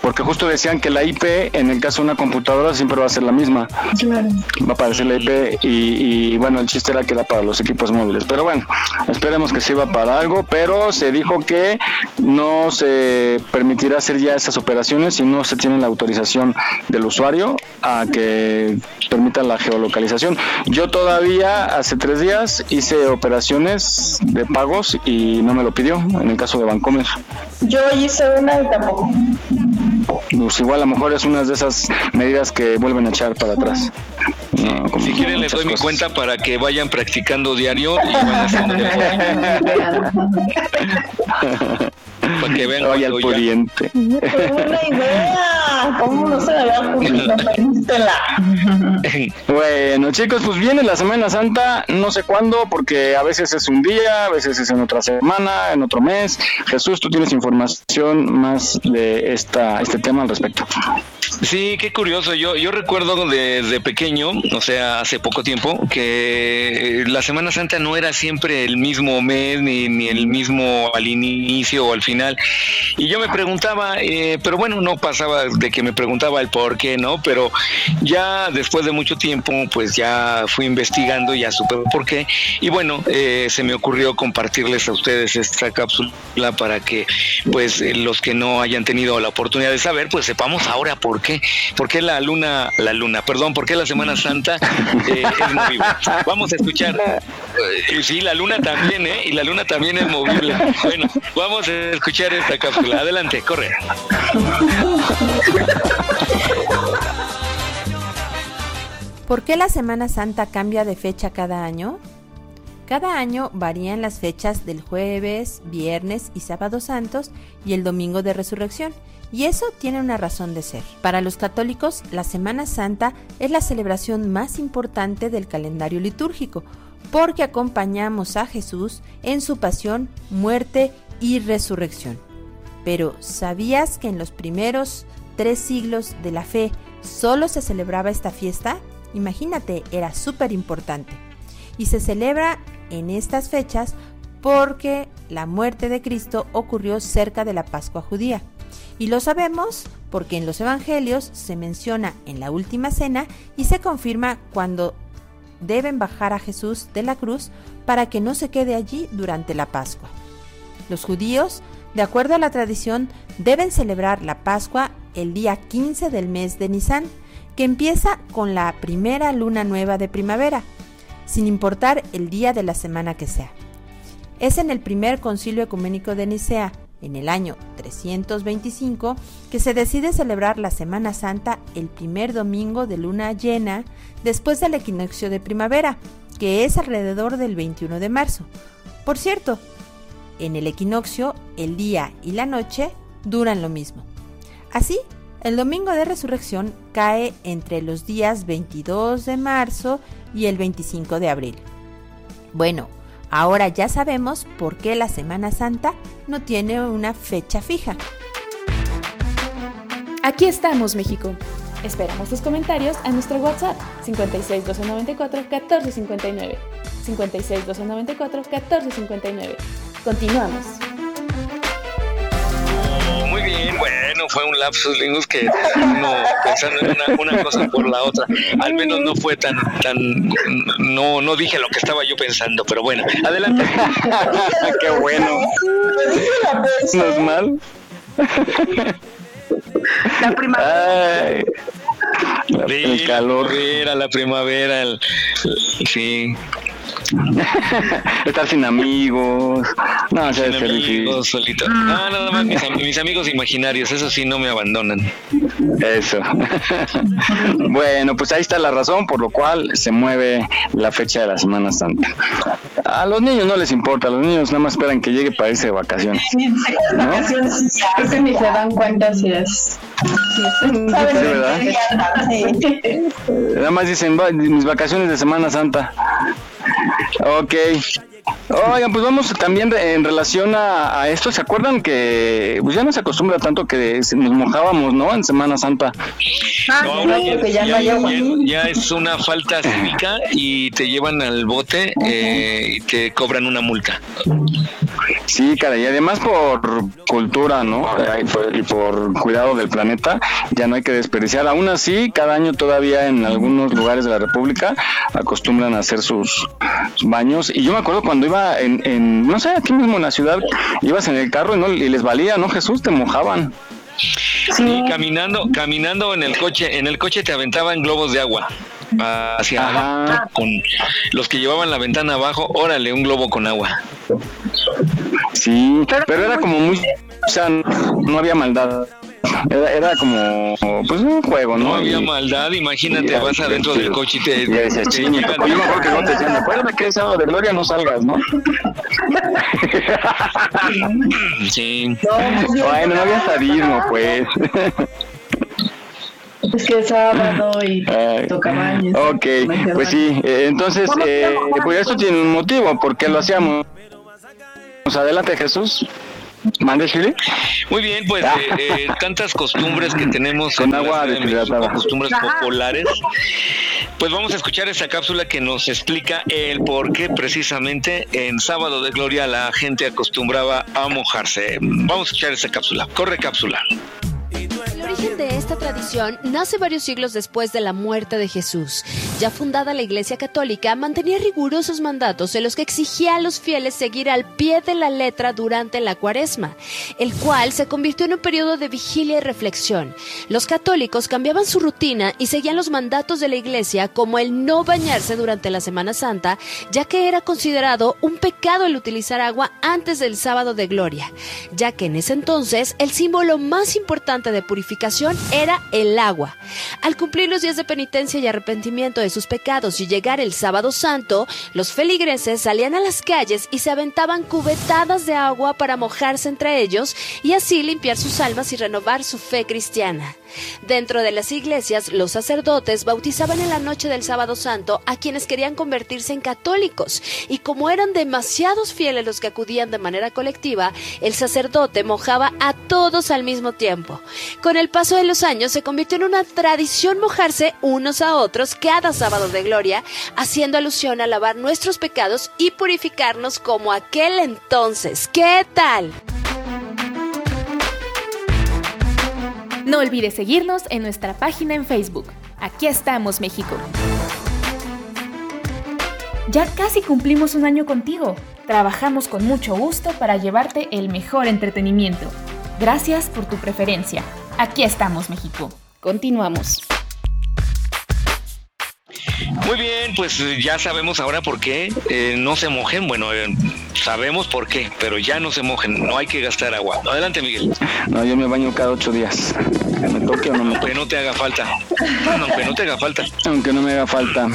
Porque justo decían que la IP, en el caso de una computadora, siempre va a ser la misma. Claro. Va a aparecer la IP y, y, bueno, el chiste era que era para los equipos móviles. Pero bueno, esperemos que sirva para algo, pero se dijo que no se permitirá hacer ya esas operaciones si no se tiene la autorización del usuario a que permita la geolocalización. Yo todavía hace tres días hice operaciones de pagos y no me lo pidió, en el caso de Bancomer. Yo hice una tampoco. Pues igual a lo mejor es una de esas medidas que vuelven a echar para atrás. No, Si quieren les doy mi cuenta para que vayan practicando diario y van haciendo para que vean Oye, al puriente. Buena idea. ¿Cómo no se? Pedístela. Bueno, chicos, pues viene la Semana Santa, no sé cuándo, porque a veces es un día, a veces es en otra semana, en otro mes. Jesús, tú tienes información más de esta este tema al respecto. Sí, qué curioso. Yo, yo recuerdo desde pequeño, o sea, hace poco tiempo, que la Semana Santa no era siempre el mismo mes, ni, ni el mismo al inicio o al final. Y yo me preguntaba, eh, pero bueno, no pasaba de que me preguntaba el por qué, ¿no? Pero ya después de mucho tiempo, pues ya fui investigando, ya supe por qué. Y bueno, eh, se me ocurrió compartirles a ustedes esta cápsula para que, pues, eh, los que no hayan tenido la oportunidad de saber, pues sepamos ahora por qué. ¿Por qué la luna, la luna, perdón, por qué la Semana Santa eh, es movible? Vamos a escuchar. Eh, sí, la luna también, ¿eh? Y la luna también es movible. Bueno, vamos a escuchar esta cápsula. Adelante, corre. ¿Por qué la Semana Santa cambia de fecha cada año? Cada año varían las fechas del jueves, viernes y sábado santos y el domingo de resurrección, y eso tiene una razón de ser. Para los católicos, la Semana Santa es la celebración más importante del calendario litúrgico, porque acompañamos a Jesús en su pasión, muerte y resurrección. Pero ¿sabías que en los primeros tres siglos de la fe solo se celebraba esta fiesta? Imagínate, era súper importante. Y se celebra en estas fechas porque la muerte de Cristo ocurrió cerca de la Pascua judía. Y lo sabemos porque en los evangelios se menciona en la última cena y se confirma cuando deben bajar a Jesús de la cruz para que no se quede allí durante la Pascua. Los judíos, de acuerdo a la tradición, deben celebrar la Pascua el día 15 del mes de Nisan, que empieza con la primera luna nueva de primavera, sin importar el día de la semana que sea. Es en el primer concilio ecuménico de Nicea, en el año 325, que se decide celebrar la Semana Santa el primer domingo de luna llena después del equinoccio de primavera, que es alrededor del 21 de marzo. Por cierto, en el equinoccio el día y la noche duran lo mismo. Así, el domingo de resurrección cae entre los días 22 de marzo y el 25 de abril. Bueno, ahora ya sabemos por qué la Semana Santa no tiene una fecha fija. Aquí estamos, México. Esperamos tus comentarios a nuestro WhatsApp 56 294 1459. 56 294 1459. Continuamos. Muy bien, bueno, fue un lapsus lingus que no pensando en una, una cosa por la otra. Al menos no fue tan, tan, no, no dije lo que estaba yo pensando, pero bueno, adelante. Qué bueno. No es mal. La primavera. Ay, la- el calor. La primavera, la primavera, el- sí. Estar sin amigos. No, Sin amigos, solito. No, nada más mis, am- mis amigos imaginarios, eso sí no me abandonan. Eso. bueno, pues ahí está la razón por lo cual se mueve la fecha de la Semana Santa. A los niños no les importa, a los niños nada más esperan que llegue para irse de vacaciones. ¿No? Que ni se dan cuenta si es. Si es ¿verdad? Sí. Nada más dicen "Va, mis vacaciones de Semana Santa. Ok. Oigan, pues vamos también de- en relación a, a esto. ¿Se acuerdan que pues ya no se acostumbra tanto que se- nos mojábamos, ¿no? En Semana Santa. No, ahora ya, ya- ya- ya es una falta cívica y te llevan al bote eh, y te cobran una multa. Sí, cara, y además por cultura, ¿no? Y por, y por cuidado del planeta, ya no hay que desperdiciar. Aún así, cada año todavía en algunos lugares de la República acostumbran a hacer sus baños. Y yo me acuerdo cuando iba en, en no sé, aquí mismo en la ciudad, ibas en el carro y, no, y les valía, ¿no? Jesús, te mojaban. Y caminando, caminando en el coche, en el coche te aventaban globos de agua hacia abajo, con los que llevaban la ventana abajo, órale, un globo con agua. Sí, pero era como muy... O sea, no había maldad. Era, era como, pues un juego, ¿no? No había Y- maldad, imagínate, y- vas adentro del coche y te... Y decías, te "Sí, me llegan- tocó". Yo me acuerdo que no te decían, acuérdate que es sábado de gloria, no salgas, ¿no? Sí. Bueno, no había sadismo, pues. Es que es sábado y toca baño. Ok, pues sí, eh, entonces, eh, pues eso tiene un motivo, ¿por qué lo hacíamos? Pues adelante, Jesús. Mande, Chile. Muy bien, pues eh, eh, tantas costumbres que tenemos Con en agua de México, costumbres populares. Pues vamos a escuchar esta cápsula que nos explica el por qué precisamente en Sábado de Gloria la gente acostumbraba a mojarse. Vamos a escuchar esta cápsula. Corre cápsula. Origen de esta tradición nace varios siglos después de la muerte de Jesús. Ya fundada la Iglesia Católica, mantenía rigurosos mandatos en los que exigía a los fieles seguir al pie de la letra durante la cuaresma, el cual se convirtió en un periodo de vigilia y reflexión. Los católicos cambiaban su rutina y seguían los mandatos de la Iglesia como el no bañarse durante la Semana Santa, ya que era considerado un pecado el utilizar agua antes del sábado de gloria, ya que en ese entonces el símbolo más importante de purificación era el agua. Al cumplir los días de penitencia y arrepentimiento de sus pecados y llegar el sábado santo, los feligreses salían a las calles y se aventaban cubetadas de agua para mojarse entre ellos y así limpiar sus almas y renovar su fe cristiana. Dentro de las iglesias, los sacerdotes bautizaban en la noche del sábado santo a quienes querían convertirse en católicos y como eran demasiados fieles los que acudían de manera colectiva, el sacerdote mojaba a todos al mismo tiempo. Con el paso de los años se convirtió en una tradición mojarse unos a otros cada sábado de gloria, haciendo alusión a lavar nuestros pecados y purificarnos como aquel entonces. ¿Qué tal? No olvides seguirnos en nuestra página en Facebook. Aquí estamos, México. Ya casi cumplimos un año contigo. Trabajamos con mucho gusto para llevarte el mejor entretenimiento. Gracias por tu preferencia. Aquí estamos, México. Continuamos. Muy bien, pues eh, ya sabemos ahora por qué eh, no se mojen. Bueno, eh, sabemos por qué, pero ya no se mojen. No hay que gastar agua. Adelante, Miguel. No, yo me baño cada ocho días. Me toque o no me Aunque no te haga falta. Aunque no te haga falta. Aunque no me haga falta.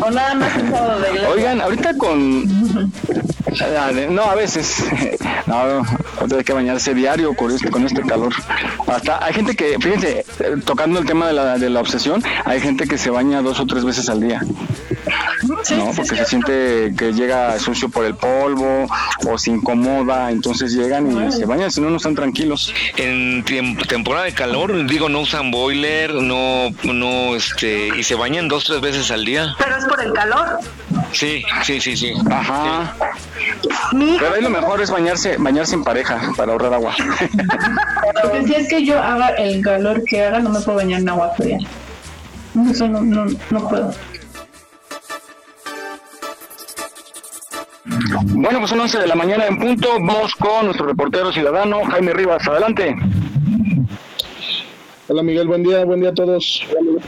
O nada más sábado de gloria. Oigan, ahorita con... Ah, No, a veces. No, hay que bañarse diario con este, con este calor. Hasta hay gente que, fíjense, tocando el tema de la, de la obsesión, hay gente que se baña dos o tres veces al día. ¿no? Porque se siente que llega sucio por el polvo o se incomoda, entonces llegan y se bañan, si no, no están tranquilos. En temporada de calor, digo, no usan boiler, no, no, este, y se bañan dos, tres veces al día. Pero es por el calor. Sí, sí, sí, sí. Ajá. Pero ahí lo mejor es bañarse, bañarse en pareja para ahorrar agua. Porque si es que yo haga el calor que haga, no me puedo bañar en agua fría. Eso no, no, no puedo. Bueno, pues son 11 de la mañana en punto. Vamos con nuestro reportero ciudadano, Jaime Rivas. Adelante. Hola Miguel, buen día, buen día a todos.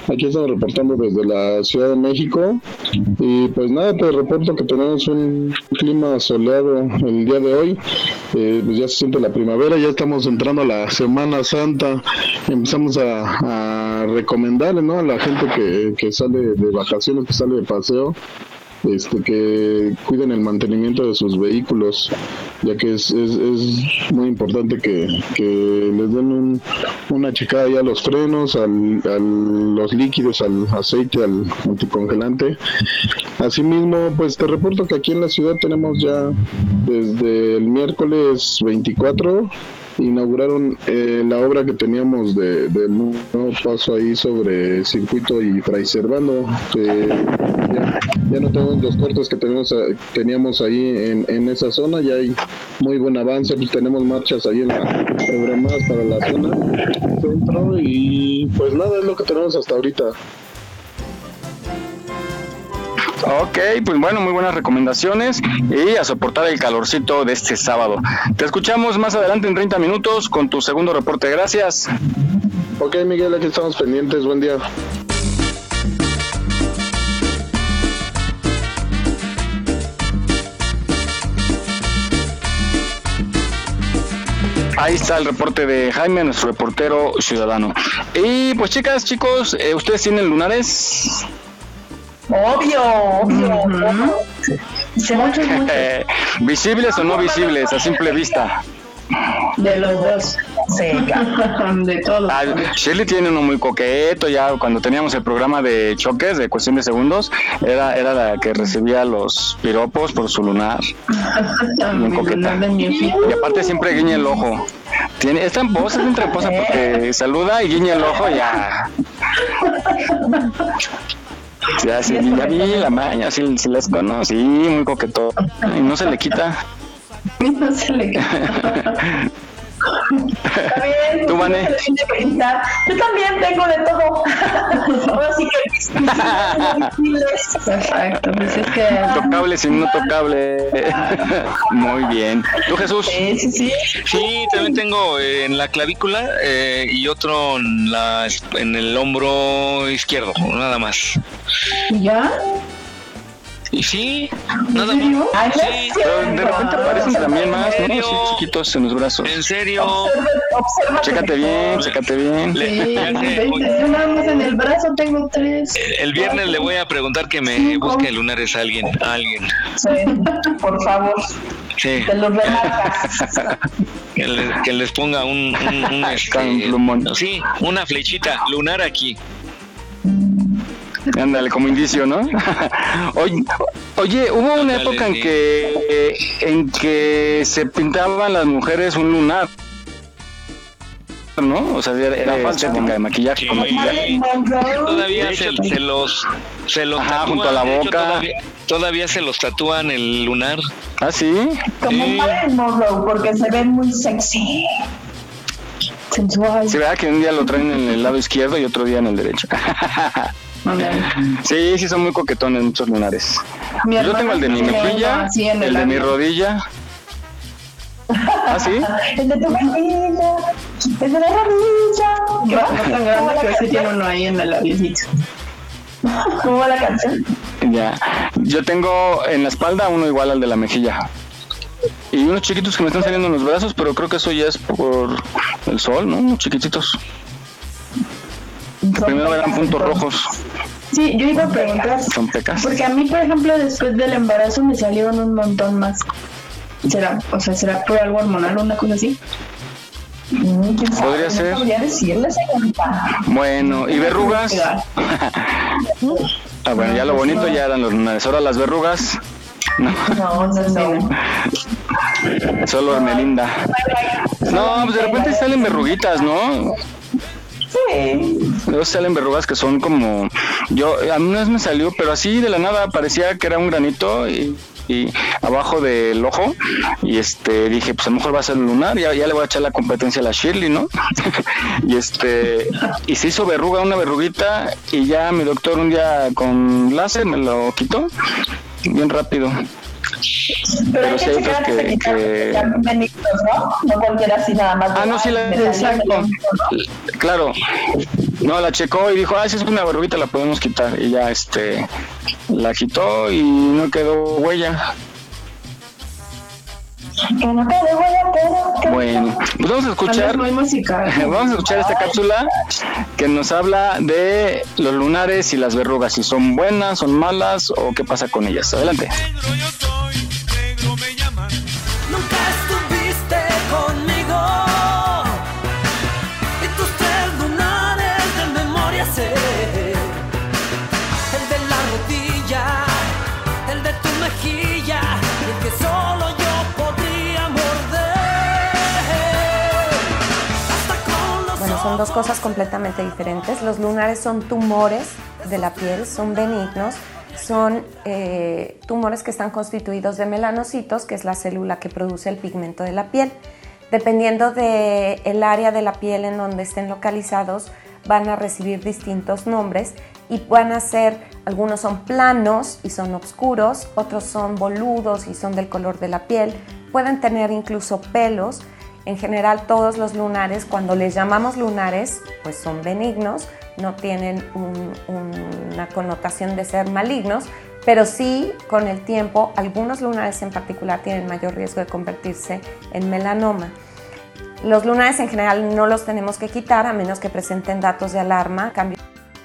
Aquí estamos reportando desde la Ciudad de México y pues nada, te reporto que tenemos un clima soleado el día de hoy. Eh, pues ya se siente la primavera, ya estamos entrando a la Semana Santa. Empezamos a, a recomendarle ¿no? a la gente que, que sale de vacaciones, que sale de paseo, este, que cuiden el mantenimiento de sus vehículos, ya que es, es, muy importante que, que les den un, una checada ya a los frenos, al, a los líquidos, al aceite, al anticongelante. Asimismo, pues te reporto que aquí en la ciudad tenemos ya desde el miércoles 24 inauguraron eh, la obra que teníamos de, nuevo paso ahí sobre circuito y Fray Servando. que ya, ya no tenemos los cortes que tenemos, eh, teníamos ahí en, en esa zona, ya hay muy buen avance, pues tenemos marchas ahí en la más para la zona centro y pues nada, es lo que tenemos hasta ahorita. Ok, pues bueno, muy buenas recomendaciones y a soportar el calorcito de este sábado. Te escuchamos más adelante en 30 minutos con tu segundo reporte. Gracias. Ok, Miguel, aquí estamos pendientes. Buen día. Ahí está el reporte de Jaime, nuestro reportero ciudadano. Y pues chicas, chicos, eh, ¿ustedes tienen lunares? Obvio, obvio. ¿Visibles o no visibles a simple vista? De los dos. Sí, de todos. Ah, Shirley tiene uno muy coqueto, ya cuando teníamos el programa de choques de cuestión de segundos, era, era la que recibía los piropos por su lunar. Muy coqueta. Y aparte siempre guiña el ojo. Tiene, es tramposa, es tramposa porque saluda y guiña el ojo ya. Ya, sí, ya vi la maña, sí, sí les conocí, muy coquetón. Y no se le quita. No se le quita. Tú, felicitar. Yo también tengo de todo. Ahora sí que. Exacto, pues es que. Tocable sin no tocable. Muy bien. ¿Tú, Jesús? Sí, sí, sí. Sí, también tengo eh, en la clavícula eh, y otro en, la, en el hombro izquierdo, nada más. ¿Ya? Y sí, nada más. Ay, Sí. Pero de repente aparecen también más, ¿no? Así chiquitos en los brazos. En serio. Observa, observa Chécate bien, chécate bien. Le- Sí, Yo nada más en el brazo tengo tres. el viernes le voy a preguntar que me busque lunares a alguien. A alguien. Sí, por favor, Sí. te los. Que les, que les ponga un, un, un, este, Con un plumón. sí, una flechita lunar aquí. Ándale, como indicio, ¿no? oye, oye, hubo una Ándale, época en sí. que eh, en que se pintaban las mujeres un lunar. ¿No? O sea, era, era estética de maquillaje con Sí. maquillaje. Todavía se, se los se los Ajá, tatúan, junto a la hecho, boca. todavía, todavía se los tatúan el lunar. Ah, sí. Como Sí. Marilyn Monroe, porque se ven muy sexy. Sensual. Sí, verdad que un día lo traen en el lado izquierdo y otro día en el derecho. Sí, sí son muy coquetones muchos lunares. Mi Yo tengo el de mi mejilla, el de mi rodilla. ¿Ah, sí? El de tu rodilla, el de la rodilla. Que va tan grande que sí tiene uno ahí en el labiecito. ¿Cómo va la canción? Ya. Yo tengo en la espalda uno igual al de la mejilla. Y unos chiquitos que me están saliendo en los brazos, pero creo que eso ya es por el sol, ¿no? Unos chiquititos. Que primero eran puntos rojos. Sí, yo iba a preguntar. Son pecas. Porque a mí, por ejemplo, después del embarazo me salieron un montón más. ¿Será, o sea, será por algo hormonal o una cosa así? Mm, ¿quién sabe? Podría ser. señorita. Bueno, ¿y verrugas? Ah, bueno, ya lo bonito ya eran los lunares. Ahora las verrugas. No, No, no, solo Hermelinda. No, pues de repente salen verruguitas, ¿no? Sí. Luego salen verrugas que son como. Yo, a mí vez me salió, pero así de la nada parecía que era un granito y, y abajo del ojo. Y este dije, pues a lo mejor va a ser lunar, ya, ya le voy a echar la competencia a la Shirley, ¿no? y este. Y se hizo verruga, una verruguita, y ya mi doctor un día con láser me lo quitó. Bien rápido. Pero hay que sí hay checar que, que- que- ¿no? No cualquiera así nada más. Ah, no, sí, la, exacto. Claro. No, la checó y dijo, ah, si es una verruguita la podemos quitar. Y ya, este, la quitó y no quedó huella. Bueno, pues vamos a escuchar, vamos a escuchar esta cápsula que nos habla de los lunares y las verrugas, si son buenas, son malas o qué pasa con ellas. Adelante. Son dos cosas completamente diferentes. Los lunares son tumores de la piel, son benignos, son eh, tumores que están constituidos de melanocitos, que es la célula que produce el pigmento de la piel. Dependiendo del el área de la piel en donde estén localizados, van a recibir distintos nombres y van a ser, algunos son planos y son oscuros, otros son boludos y son del color de la piel, pueden tener incluso pelos. En general todos los lunares, cuando les llamamos lunares, pues son benignos, no tienen un- una connotación de ser malignos, pero sí con el tiempo algunos lunares en particular tienen mayor riesgo de convertirse en melanoma. Los lunares en general no los tenemos que quitar a menos que presenten datos de alarma, cambios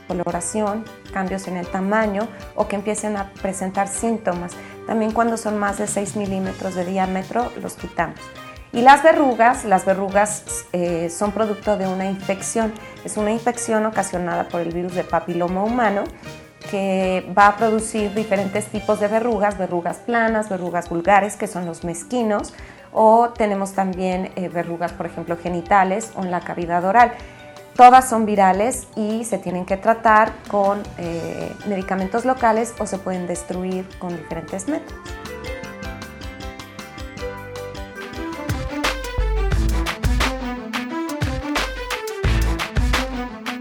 coloración, cambios en el tamaño o que empiecen a presentar síntomas. También cuando son más de 6 milímetros de diámetro los quitamos. Y las verrugas, las verrugas eh, son producto de una infección. Es una infección ocasionada por el virus de papiloma humano que va a producir diferentes tipos de verrugas, verrugas planas, verrugas vulgares, que son los mezquinos, o tenemos también eh, verrugas, por ejemplo, genitales o en la cavidad oral. Todas son virales y se tienen que tratar con eh, medicamentos locales o se pueden destruir con diferentes métodos.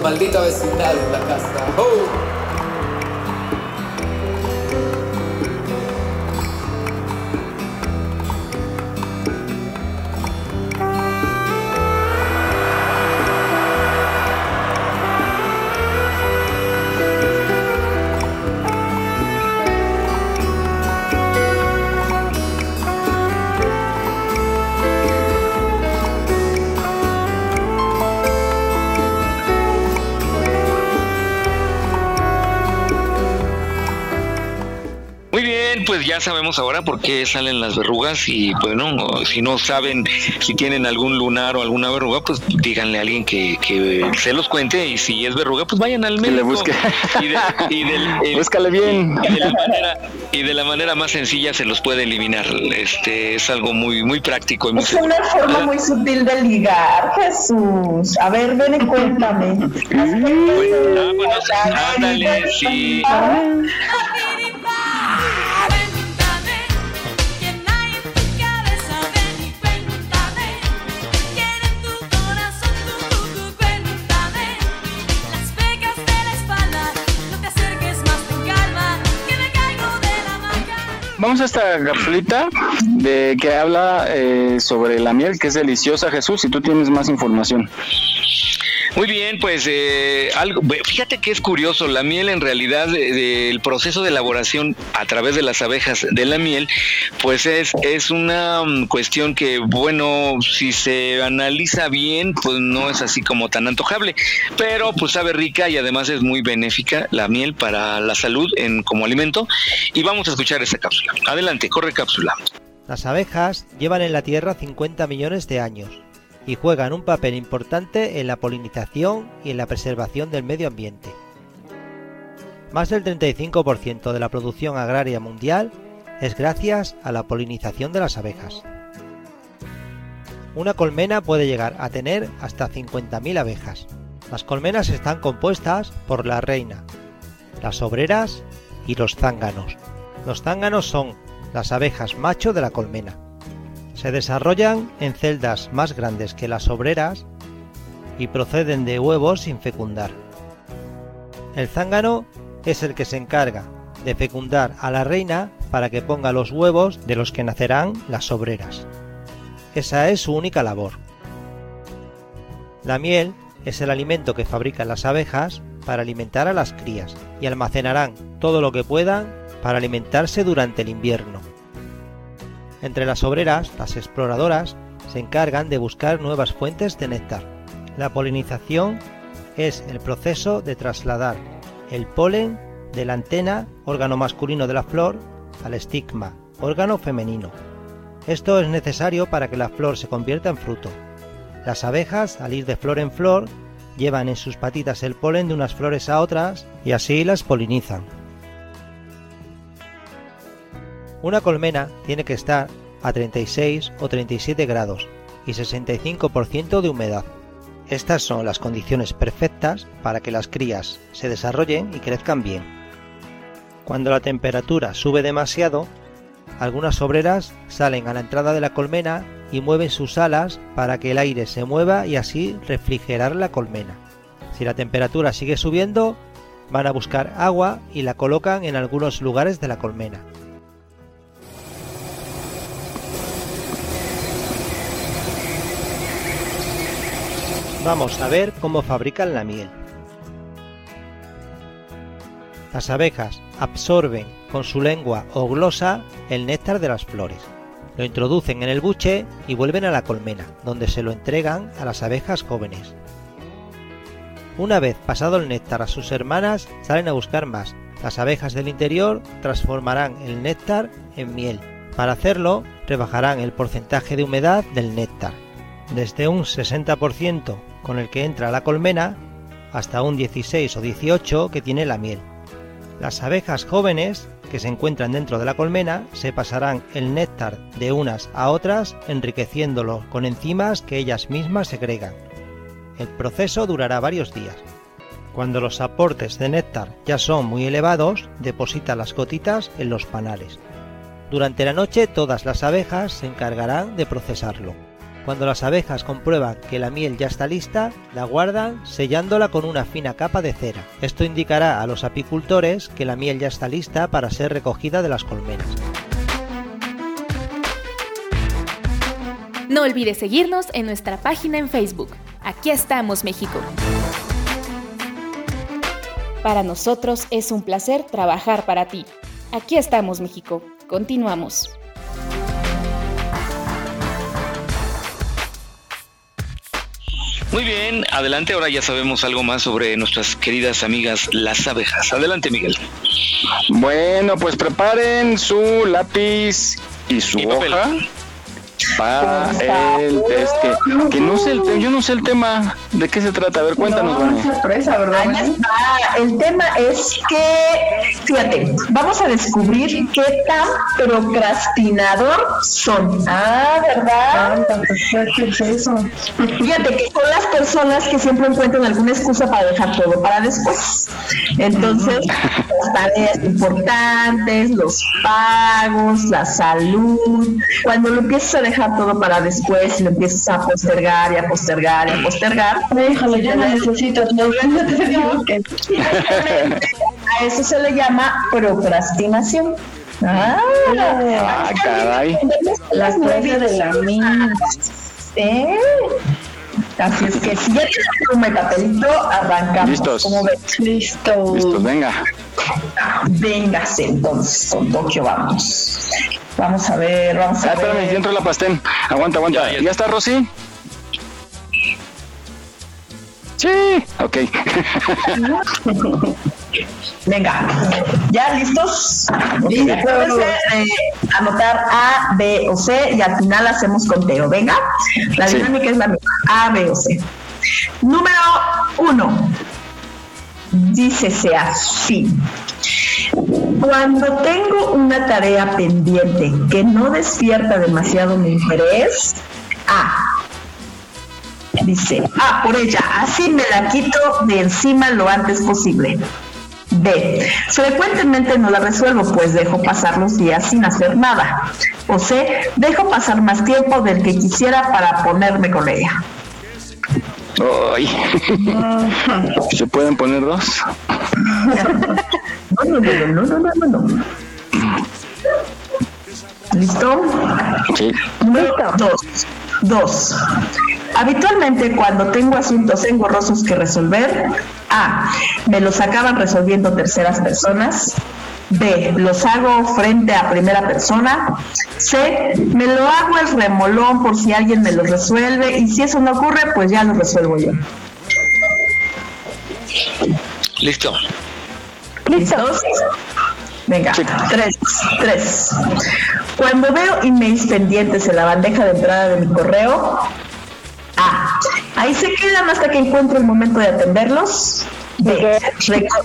Maldita vecindad en la casa. Oh. Ya sabemos ahora por qué salen las verrugas y bueno, si no saben si tienen algún lunar o alguna verruga, pues díganle a alguien que, que se los cuente y si es verruga, pues vayan al médico. le busque. Y de, y del- el- Búscale bien. y de la manera y de la manera más sencilla se los puede eliminar. Este es algo muy muy práctico y muy Es una forma muy sutil de ligar, Jesús. A ver, ven y cuéntame. Ándale, sí. Las A esta capsulita de que habla eh, sobre la miel, que es deliciosa, Jesús, si tú tienes más información. Muy bien, pues eh, algo, fíjate que es curioso, la miel en realidad, eh, del proceso de elaboración a través de las abejas de la miel, pues es, es una mm, cuestión que, bueno, si se analiza bien, pues no es así como tan antojable, pero pues sabe rica y además es muy benéfica la miel para la salud en, como alimento. Y vamos a escuchar esta cápsula. Adelante, corre cápsula. Las abejas llevan en la Tierra 50 millones de años y juegan un papel importante en la polinización y en la preservación del medio ambiente. Más del 35% de la producción agraria mundial es gracias a la polinización de las abejas. Una colmena puede llegar a tener hasta 50.000 abejas. Las colmenas están compuestas por la reina, las obreras y los zánganos. Los zánganos son las abejas macho de la colmena. Se desarrollan en celdas más grandes que las obreras y proceden de huevos sin fecundar. El zángano es el que se encarga de fecundar a la reina para que ponga los huevos de los que nacerán las obreras. Esa es su única labor. La miel es el alimento que fabrican las abejas para alimentar a las crías y almacenarán todo lo que puedan para alimentarse durante el invierno. Entre las obreras, las exploradoras se encargan de buscar nuevas fuentes de néctar. La polinización es el proceso de trasladar el polen de la antena, órgano masculino de la flor, al estigma, órgano femenino. Esto es necesario para que la flor se convierta en fruto. Las abejas, al ir de flor en flor, llevan en sus patitas el polen de unas flores a otras y así las polinizan. Una colmena tiene que estar a 36 o 37 grados y 65% de humedad. Estas son las condiciones perfectas para que las crías se desarrollen y crezcan bien. Cuando la temperatura sube demasiado, algunas obreras salen a la entrada de la colmena y mueven sus alas para que el aire se mueva y así refrigerar la colmena. Si la temperatura sigue subiendo, van a buscar agua y la colocan en algunos lugares de la colmena. Vamos a ver cómo fabrican la miel. Las abejas absorben con su lengua o glosa el néctar de las flores. Lo introducen en el buche y vuelven a la colmena, donde se lo entregan a las abejas jóvenes. Una vez pasado el néctar a sus hermanas, salen a buscar más. Las abejas del interior transformarán el néctar en miel. Para hacerlo, rebajarán el porcentaje de humedad del néctar, desde un 60% con el que entra la colmena hasta un 16 o 18 que tiene la miel. Las abejas jóvenes que se encuentran dentro de la colmena se pasarán el néctar de unas a otras enriqueciéndolo con enzimas que ellas mismas segregan. El proceso durará varios días. Cuando los aportes de néctar ya son muy elevados, deposita las gotitas en los panales. Durante la noche todas las abejas se encargarán de procesarlo. Cuando las abejas comprueban que la miel ya está lista, la guardan sellándola con una fina capa de cera. Esto indicará a los apicultores que la miel ya está lista para ser recogida de las colmenas. No olvides seguirnos en nuestra página en Facebook. Aquí estamos, México. Para nosotros es un placer trabajar para ti. Aquí estamos, México. Continuamos. Muy bien, adelante. Ahora ya sabemos algo más sobre nuestras queridas amigas las abejas. Adelante, Miguel. Bueno, pues preparen su lápiz y su hoja para el test. Que, que no sé el te- yo no sé el tema. ¿De qué se trata? A ver, cuéntanos, Vane. sorpresa, ¿verdad? Ahí está. El tema es que, fíjate, vamos a descubrir qué tan procrastinador son. Ah, ¿verdad? Fíjate que son las personas que siempre encuentran alguna excusa para dejar todo para después. Entonces, las tareas importantes, los pagos, la salud, cuando lo empiezas a dejar todo para después y lo empiezas a postergar y a postergar y a postergar, Déjalo, ya no necesito todo. A eso se le llama procrastinación. Ah, Ah, caray. las clases de la mina. Sí. Así es que si ya tienes pluma y papelito, arrancamos. Listos. ¿Cómo ves? Listo. Listos, venga. Véngase entonces, con Tokio vamos. Vamos a ver, vamos a Ah, espérame, ver. ya entró la pastén. Aguanta, aguanta. ¿Ya, está, Rosy? Sí. Ok. Venga, ¿ya listos? Listo. Acuérdense de anotar A, B o C y al final hacemos conteo. Venga, la Sí. dinámica es la misma. A, B o C. Número uno. Dícese así. Cuando tengo una tarea pendiente que no despierta demasiado mi interés, A. Dice, ah, por ella, así me la quito de encima lo antes posible. B. Frecuentemente no la resuelvo, pues dejo pasar los días sin hacer nada. O C. Dejo pasar más tiempo del que quisiera para ponerme con ella. Ay. ¿Se pueden poner dos? No, no, no, no, no, no, no. ¿Listo? Sí. Número dos. Dos. Habitualmente cuando tengo asuntos engorrosos que resolver, A. Me los acaban resolviendo terceras personas. B. Los hago frente a primera persona. C. Me lo hago el remolón por si alguien me lo resuelve. Y si eso no ocurre, pues ya lo resuelvo yo. Listo. ¿Listos? Venga, tres, tres. Cuando veo emails pendientes en la bandeja de entrada de mi correo, A. Ahí se quedan hasta que encuentro el momento de atenderlos. B. reco-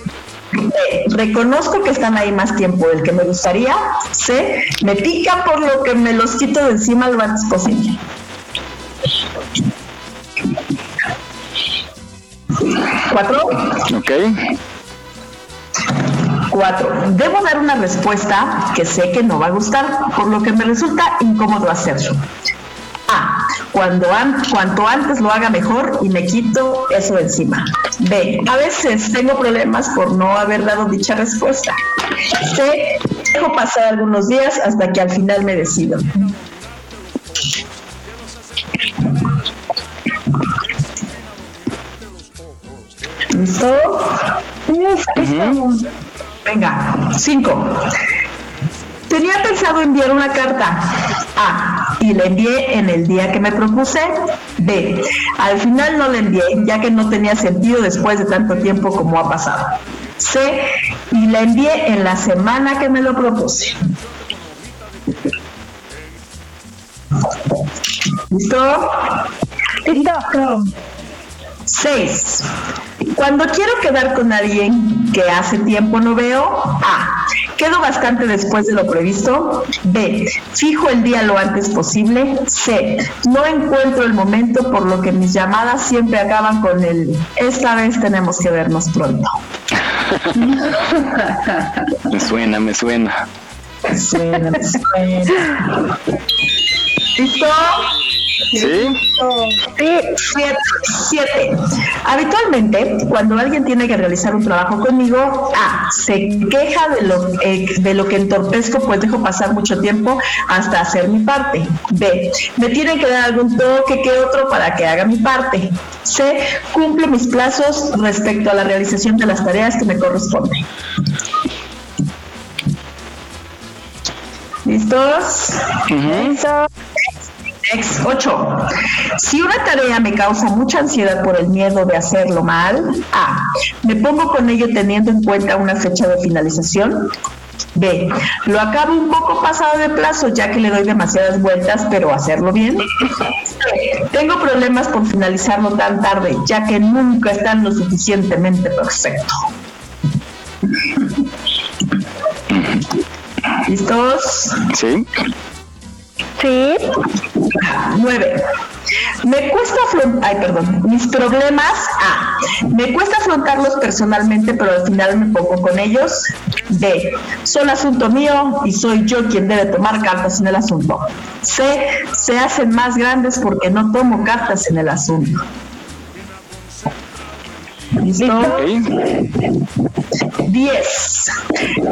B, Reconozco que están ahí más tiempo del que me gustaría. C. Me pica por lo que me los quito de encima lo antes posible. Cuatro. Ok. Cuatro. Debo dar una respuesta que sé que no va a gustar, por lo que me resulta incómodo hacerlo. A. Cuando an- cuanto antes lo haga mejor y me quito eso encima. B. A veces tengo problemas por no haber dado dicha respuesta. C. Dejo pasar algunos días hasta que al final me decido. ¿Listo? Venga, cinco. Tenía pensado enviar una carta. A. Y la envié en el día que me propuse. B. Al final no la envié, ya que no tenía sentido después de tanto tiempo como ha pasado. C. Y la envié en la semana que me lo propuse. ¿Listo? Listo. Seis. Cuando quiero quedar con alguien que hace tiempo no veo, A. Quedo bastante después de lo previsto. B. Fijo el día lo antes posible. C. No encuentro el momento por lo que mis llamadas siempre acaban con el esta vez tenemos que vernos pronto. Me suena, me suena. Me suena, me suena. ¿Listo? ¿Sí? Sí, siete, siete. Habitualmente, cuando alguien tiene que realizar un trabajo conmigo, A, se queja de lo, eh, de lo que entorpezco, pues dejo pasar mucho tiempo hasta hacer mi parte. B, me tienen que dar algún toque que otro para que haga mi parte. C, cumple mis plazos respecto a la realización de las tareas que me corresponden. ¿Listos? Listo. Ex 8. Si una tarea me causa mucha ansiedad por el miedo de hacerlo mal, A. Me pongo con ello teniendo en cuenta una fecha de finalización. B. Lo acabo un poco pasado de plazo ya que le doy demasiadas vueltas, pero hacerlo bien. C. Tengo problemas por finalizarlo tan tarde, ya que nunca están lo suficientemente perfecto. ¿Listos? Sí. Sí. Nueve. Me cuesta afrontar, ay, perdón, mis problemas, A. Me cuesta afrontarlos personalmente, pero al final me pongo con ellos. B. Son asunto mío y soy yo quien debe tomar cartas en el asunto. C. Se hacen más grandes porque no tomo cartas en el asunto. ¿Listo? 10.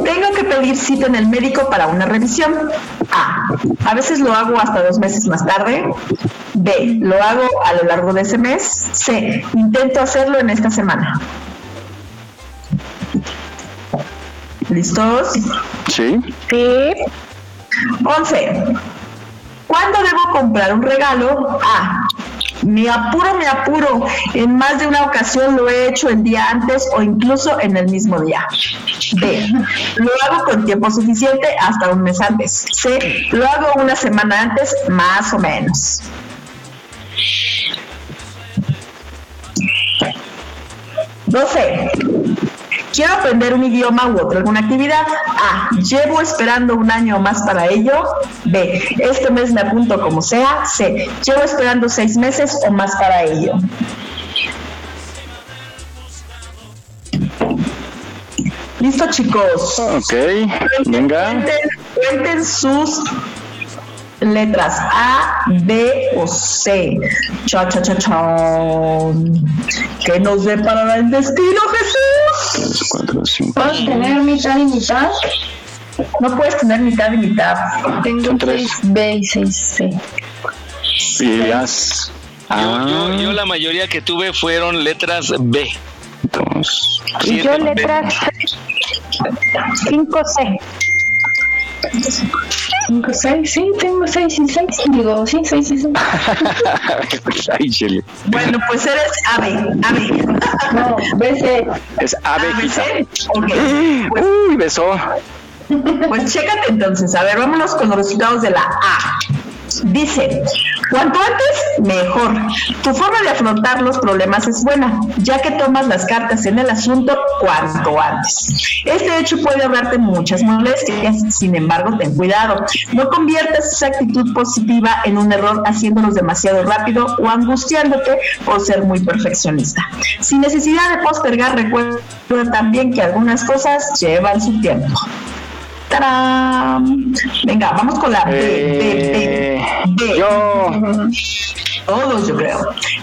Tengo que pedir cita en el médico para una revisión. A. A veces lo hago hasta dos meses más tarde. B. Lo hago a lo largo de ese mes. C. Intento hacerlo en esta semana. ¿Listos? Sí. Sí. 11. ¿Cuándo debo comprar un regalo? A. Me apuro, me apuro. En más de una ocasión lo he hecho el día antes o incluso en el mismo día. B. Lo hago con tiempo suficiente hasta un mes antes. C. Lo hago una semana antes, más o menos. Doce. Quiero aprender un idioma u otra alguna actividad. A. Llevo esperando un año o más para ello. B. Este mes me apunto como sea. C. Llevo esperando seis meses o más para ello. Listo, chicos. Ok, venga. Cuenten, cuenten sus letras A, B o C. Cha, cha, cha, chan. ¿Qué nos deparará el destino, Jesús? Cuatro, cinco. ¿Puedo tener mitad y mitad? No puedes tener mitad y mitad. Tengo Son tres. 6 B y 6 C. Y las. Yo, yo, yo la mayoría que tuve fueron letras B. Dos. Y yo letras 5C. 5, 6, sí, tengo 6 y 6. Digo, sí, 6 y 6. Ay, Shelly. Bueno, pues eres AB. AB. No, B, C. Es abejita. ABC. Ok. Pues, Uy, besó. pues chécate entonces. A ver, vámonos con los resultados de la A. Dice, cuanto antes, mejor. Tu forma de afrontar los problemas es buena, ya que tomas las cartas en el asunto cuanto antes. Este hecho puede ahorrarte muchas molestias, sin embargo, ten cuidado. No conviertas esa actitud positiva en un error haciéndolos demasiado rápido o angustiándote por ser muy perfeccionista. Sin necesidad de postergar, recuerda también que algunas cosas llevan su tiempo. ¡Tarán! Venga, vamos con la B, B, Eh, B, B. yo. Todos, yo creo.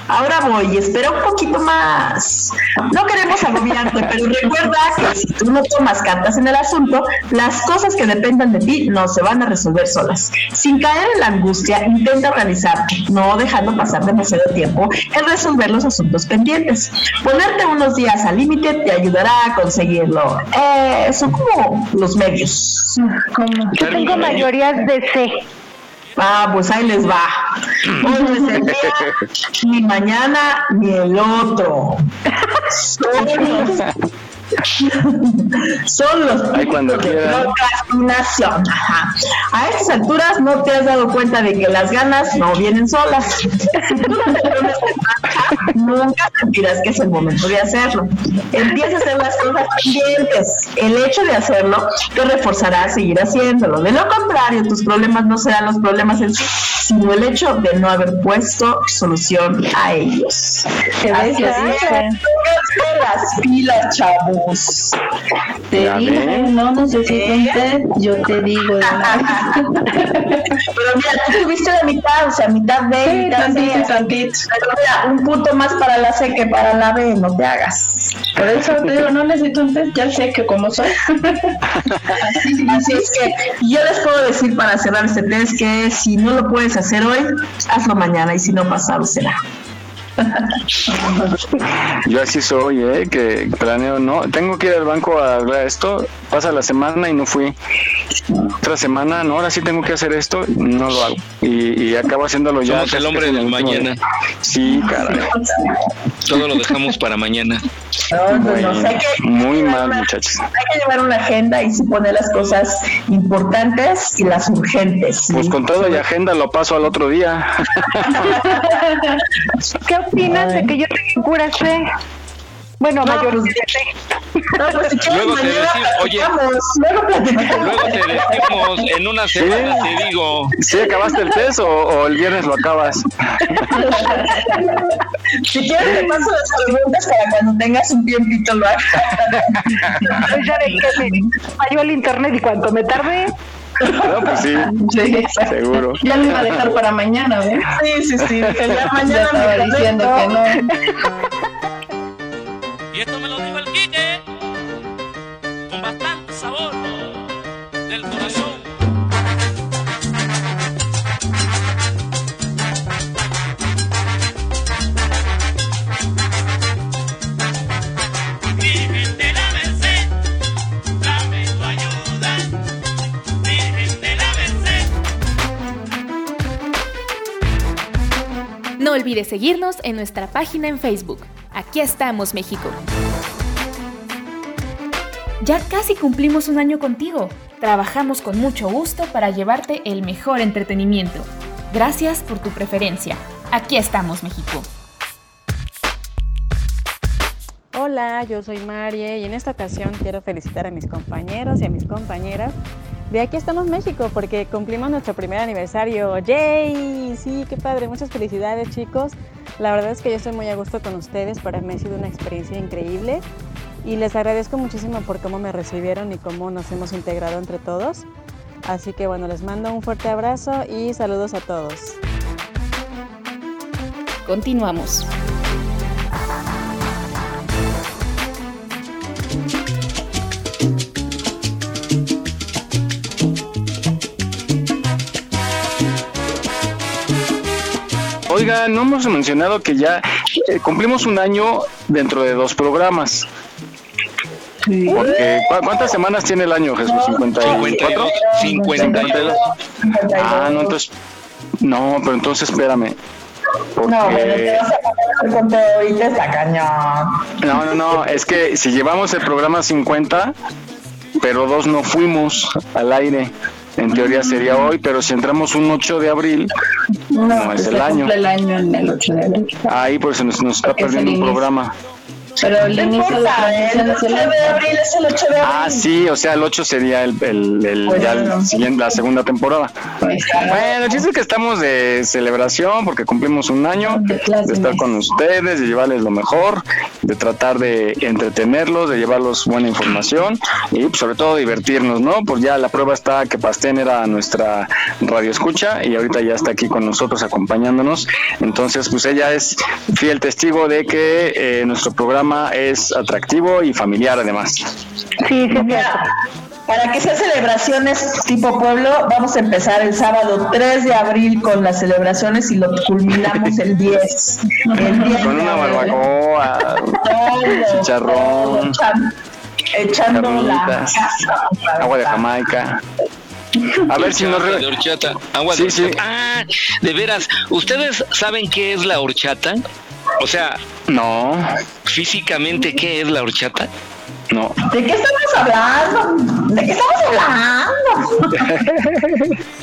Ahora voy, espera un poquito más. No queremos agobiarte, pero recuerda que si tú no tomas cartas en el asunto, las cosas que dependan de ti no se van a resolver solas. Sin caer en la angustia, intenta organizarte, no dejando pasar demasiado tiempo en resolver los asuntos pendientes. Ponerte unos días al límite te ayudará a conseguirlo. Eh, son como los medios. ¿Cómo? Yo tengo mayorías de C. Ah, pues ahí les va. Hoy no es el día, ni mañana, ni el otro. Los, son los Ay, cuando de procrastinación. Ajá. A estas alturas no te has dado cuenta de que las ganas no vienen solas. Si tú no te pones en marcha, nunca sentirás que es el momento de hacerlo. Empieza a hacer las cosas pendientes. El hecho de hacerlo te reforzará a seguir haciéndolo. De lo contrario, tus problemas no serán los problemas en sí, sino el hecho de no haber puesto solución a ellos. Es. Las pilas, chavos. Te Ya ves. no necesito un té, yo te digo. Pero mira, tú tuviste la mitad, o sea, mitad B, Sí, mitad tantito, C. tantito. Pero mira, un punto más para la C que para la B, no te hagas. Por eso te digo, no necesito un té, ya sé que como soy. Así, así es que yo les puedo decir para cerrar este test que si no lo puedes hacer hoy, hazlo mañana y si no pasado será. Yo así soy, ¿eh? Que planeo, no. Tengo que ir al banco a arreglar esto. Pasa la semana y no fui. Otra semana, no, ahora sí tengo que hacer esto, no lo hago. Y, y acabo haciéndolo ya. Somos el hombre del mañana. día. Sí, caray. Todo lo dejamos para mañana. No, Bueno, hay que- muy mal, muchachos. Hay que llevar una agenda y poner las cosas importantes y las urgentes. Pues con todo y agenda lo paso al otro día. ¿Qué opinas de que yo tengo pura? Bueno, No, mayoría pues. No, pues Luego te decimos, oye. luego. Luego te decimos, en una semana te digo. ¿Sí acabaste el test o, o el viernes lo acabas? Si quieres, te paso las preguntas para cuando tengas un tiempito lo hagas. Ya de que me falló el internet y cuanto me tardé. No, pues sí, Sí, seguro. Ya lo iba a dejar para mañana, ¿ves? Sí, sí, sí. que ya Ya mañana estaba me diciendo que no. Olvides seguirnos en nuestra página en Facebook. Aquí estamos, México. Ya casi cumplimos un año contigo. Trabajamos con mucho gusto para llevarte el mejor entretenimiento. Gracias por tu preferencia. Aquí estamos, México. Hola, yo soy Marie y en esta ocasión quiero felicitar a mis compañeros y a mis compañeras de Aquí estamos México porque cumplimos nuestro primer aniversario. ¡Yay! Sí, qué padre, muchas felicidades chicos. La verdad es que yo estoy muy a gusto con ustedes, para mí ha sido una experiencia increíble y les agradezco muchísimo por cómo me recibieron y cómo nos hemos integrado entre todos. Así que bueno, les mando un fuerte abrazo y saludos a todos. Continuamos. Oiga, no hemos mencionado que ya eh, cumplimos un año dentro de dos programas. Porque, ¿cu- ¿Cuántas semanas tiene el año, Jesús? ¿54? 52. Ah, no, entonces. No, pero entonces espérame. Porque... No, bueno, está cañón. No, no, no, es que si llevamos el programa 50, pero dos no fuimos al aire, en teoría sería hoy, pero si entramos un 8 de abril, no, es se el año. el año en el 8 de abril. Ahí pues se nos, nos está Porque es perdiendo un programa. Pero el No inicio de la importa, el transmisión es 8 el de abril es el 8 de abril. Ah, sí, o sea, el 8 sería el, el, el- Pues ya el siguiente, la segunda temporada. Bueno, el chiste es que estamos de celebración porque cumplimos un año de estar con ustedes, de llevarles lo mejor, de tratar de entretenerlos, de llevarlos buena información y pues, sobre todo divertirnos, ¿no? Pues ya la prueba está que Pastén era nuestra radio escucha y ahorita ya está aquí con nosotros acompañándonos. Entonces, pues ella es fiel testigo de que eh, nuestro programa es atractivo y familiar además. Sí, sí, mira, para que sea celebraciones tipo pueblo, vamos a empezar el sábado 3 de abril con las celebraciones y lo culminamos el 10. El 10 Con una barbacoa, chicharrón, echan- echando la carnitas, casa. agua de Jamaica. A ver si nos de horchata, agua Sí, de sí. horchata. Ah, de veras, ¿ustedes saben qué es la horchata? O sea, no. Físicamente, ¿qué es la horchata? No. ¿De qué estamos hablando? ¿De qué estamos hablando?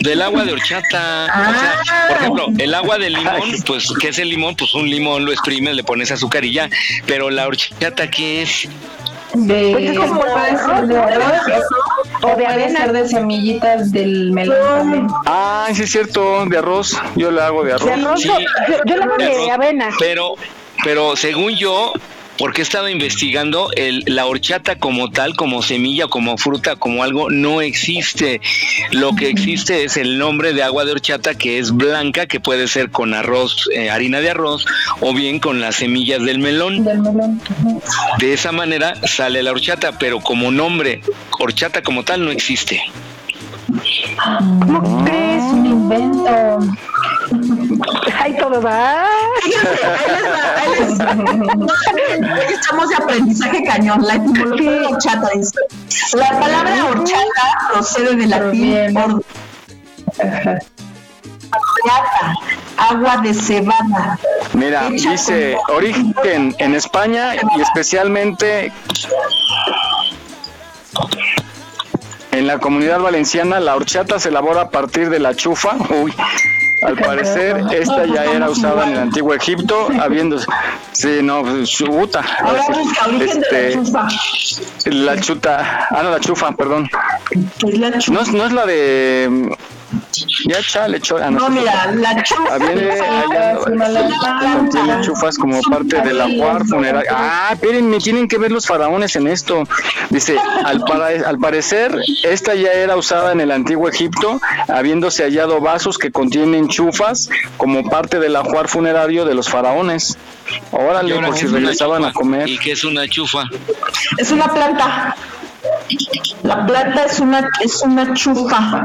Del agua de horchata. O sea, por ejemplo, el agua de limón, pues, ¿qué es el limón? Pues un limón lo exprimes, le pones azúcar y ya. Pero la horchata, ¿qué es? De, Pues como ser de arroz, arroz o O de puede avena. ser de semillitas del melón. Ah, sí es cierto, de arroz. Yo le hago de arroz. Sí, yo lo hago de arroz. avena. Pero, pero según yo, porque he estado investigando, el, la horchata como tal, como semilla, como fruta, como algo, no existe. Lo que existe es el nombre de agua de horchata que es blanca, que puede ser con arroz, eh, harina de arroz, o bien con las semillas del melón. Del melón. De esa manera sale la horchata, pero como nombre, horchata como tal no existe. ¿Cómo crees? Un invento. Ahí todo va. Estamos de aprendizaje cañón. La etimología de horchata dice. La palabra horchata procede del latín or- horchata, agua de cebada. Mira, dice origen en España y especialmente en la comunidad valenciana la horchata se elabora a partir de la chufa. Uy, al parecer esta ya era usada en el antiguo Egipto, habiendo sí, no, pues, chuta. La Este, la chuta, ah no, la chufa, perdón. Es la chufa. No, es- no es la de ya chale, cho- ah, No, mira, la chufa. Viene allá, contiene chufas como parte del ajuar funerario. Ah, espérenme, tienen que ver los faraones en esto. Dice, al, para- al parecer, esta ya era usada en el antiguo Egipto, habiéndose hallado vasos que contienen chufas como parte del ajuar funerario de los faraones. Órale, ahora, por ¿qué si regresaban a comer. ¿Y qué es una chufa? Es una planta. La planta es una, es una chufa.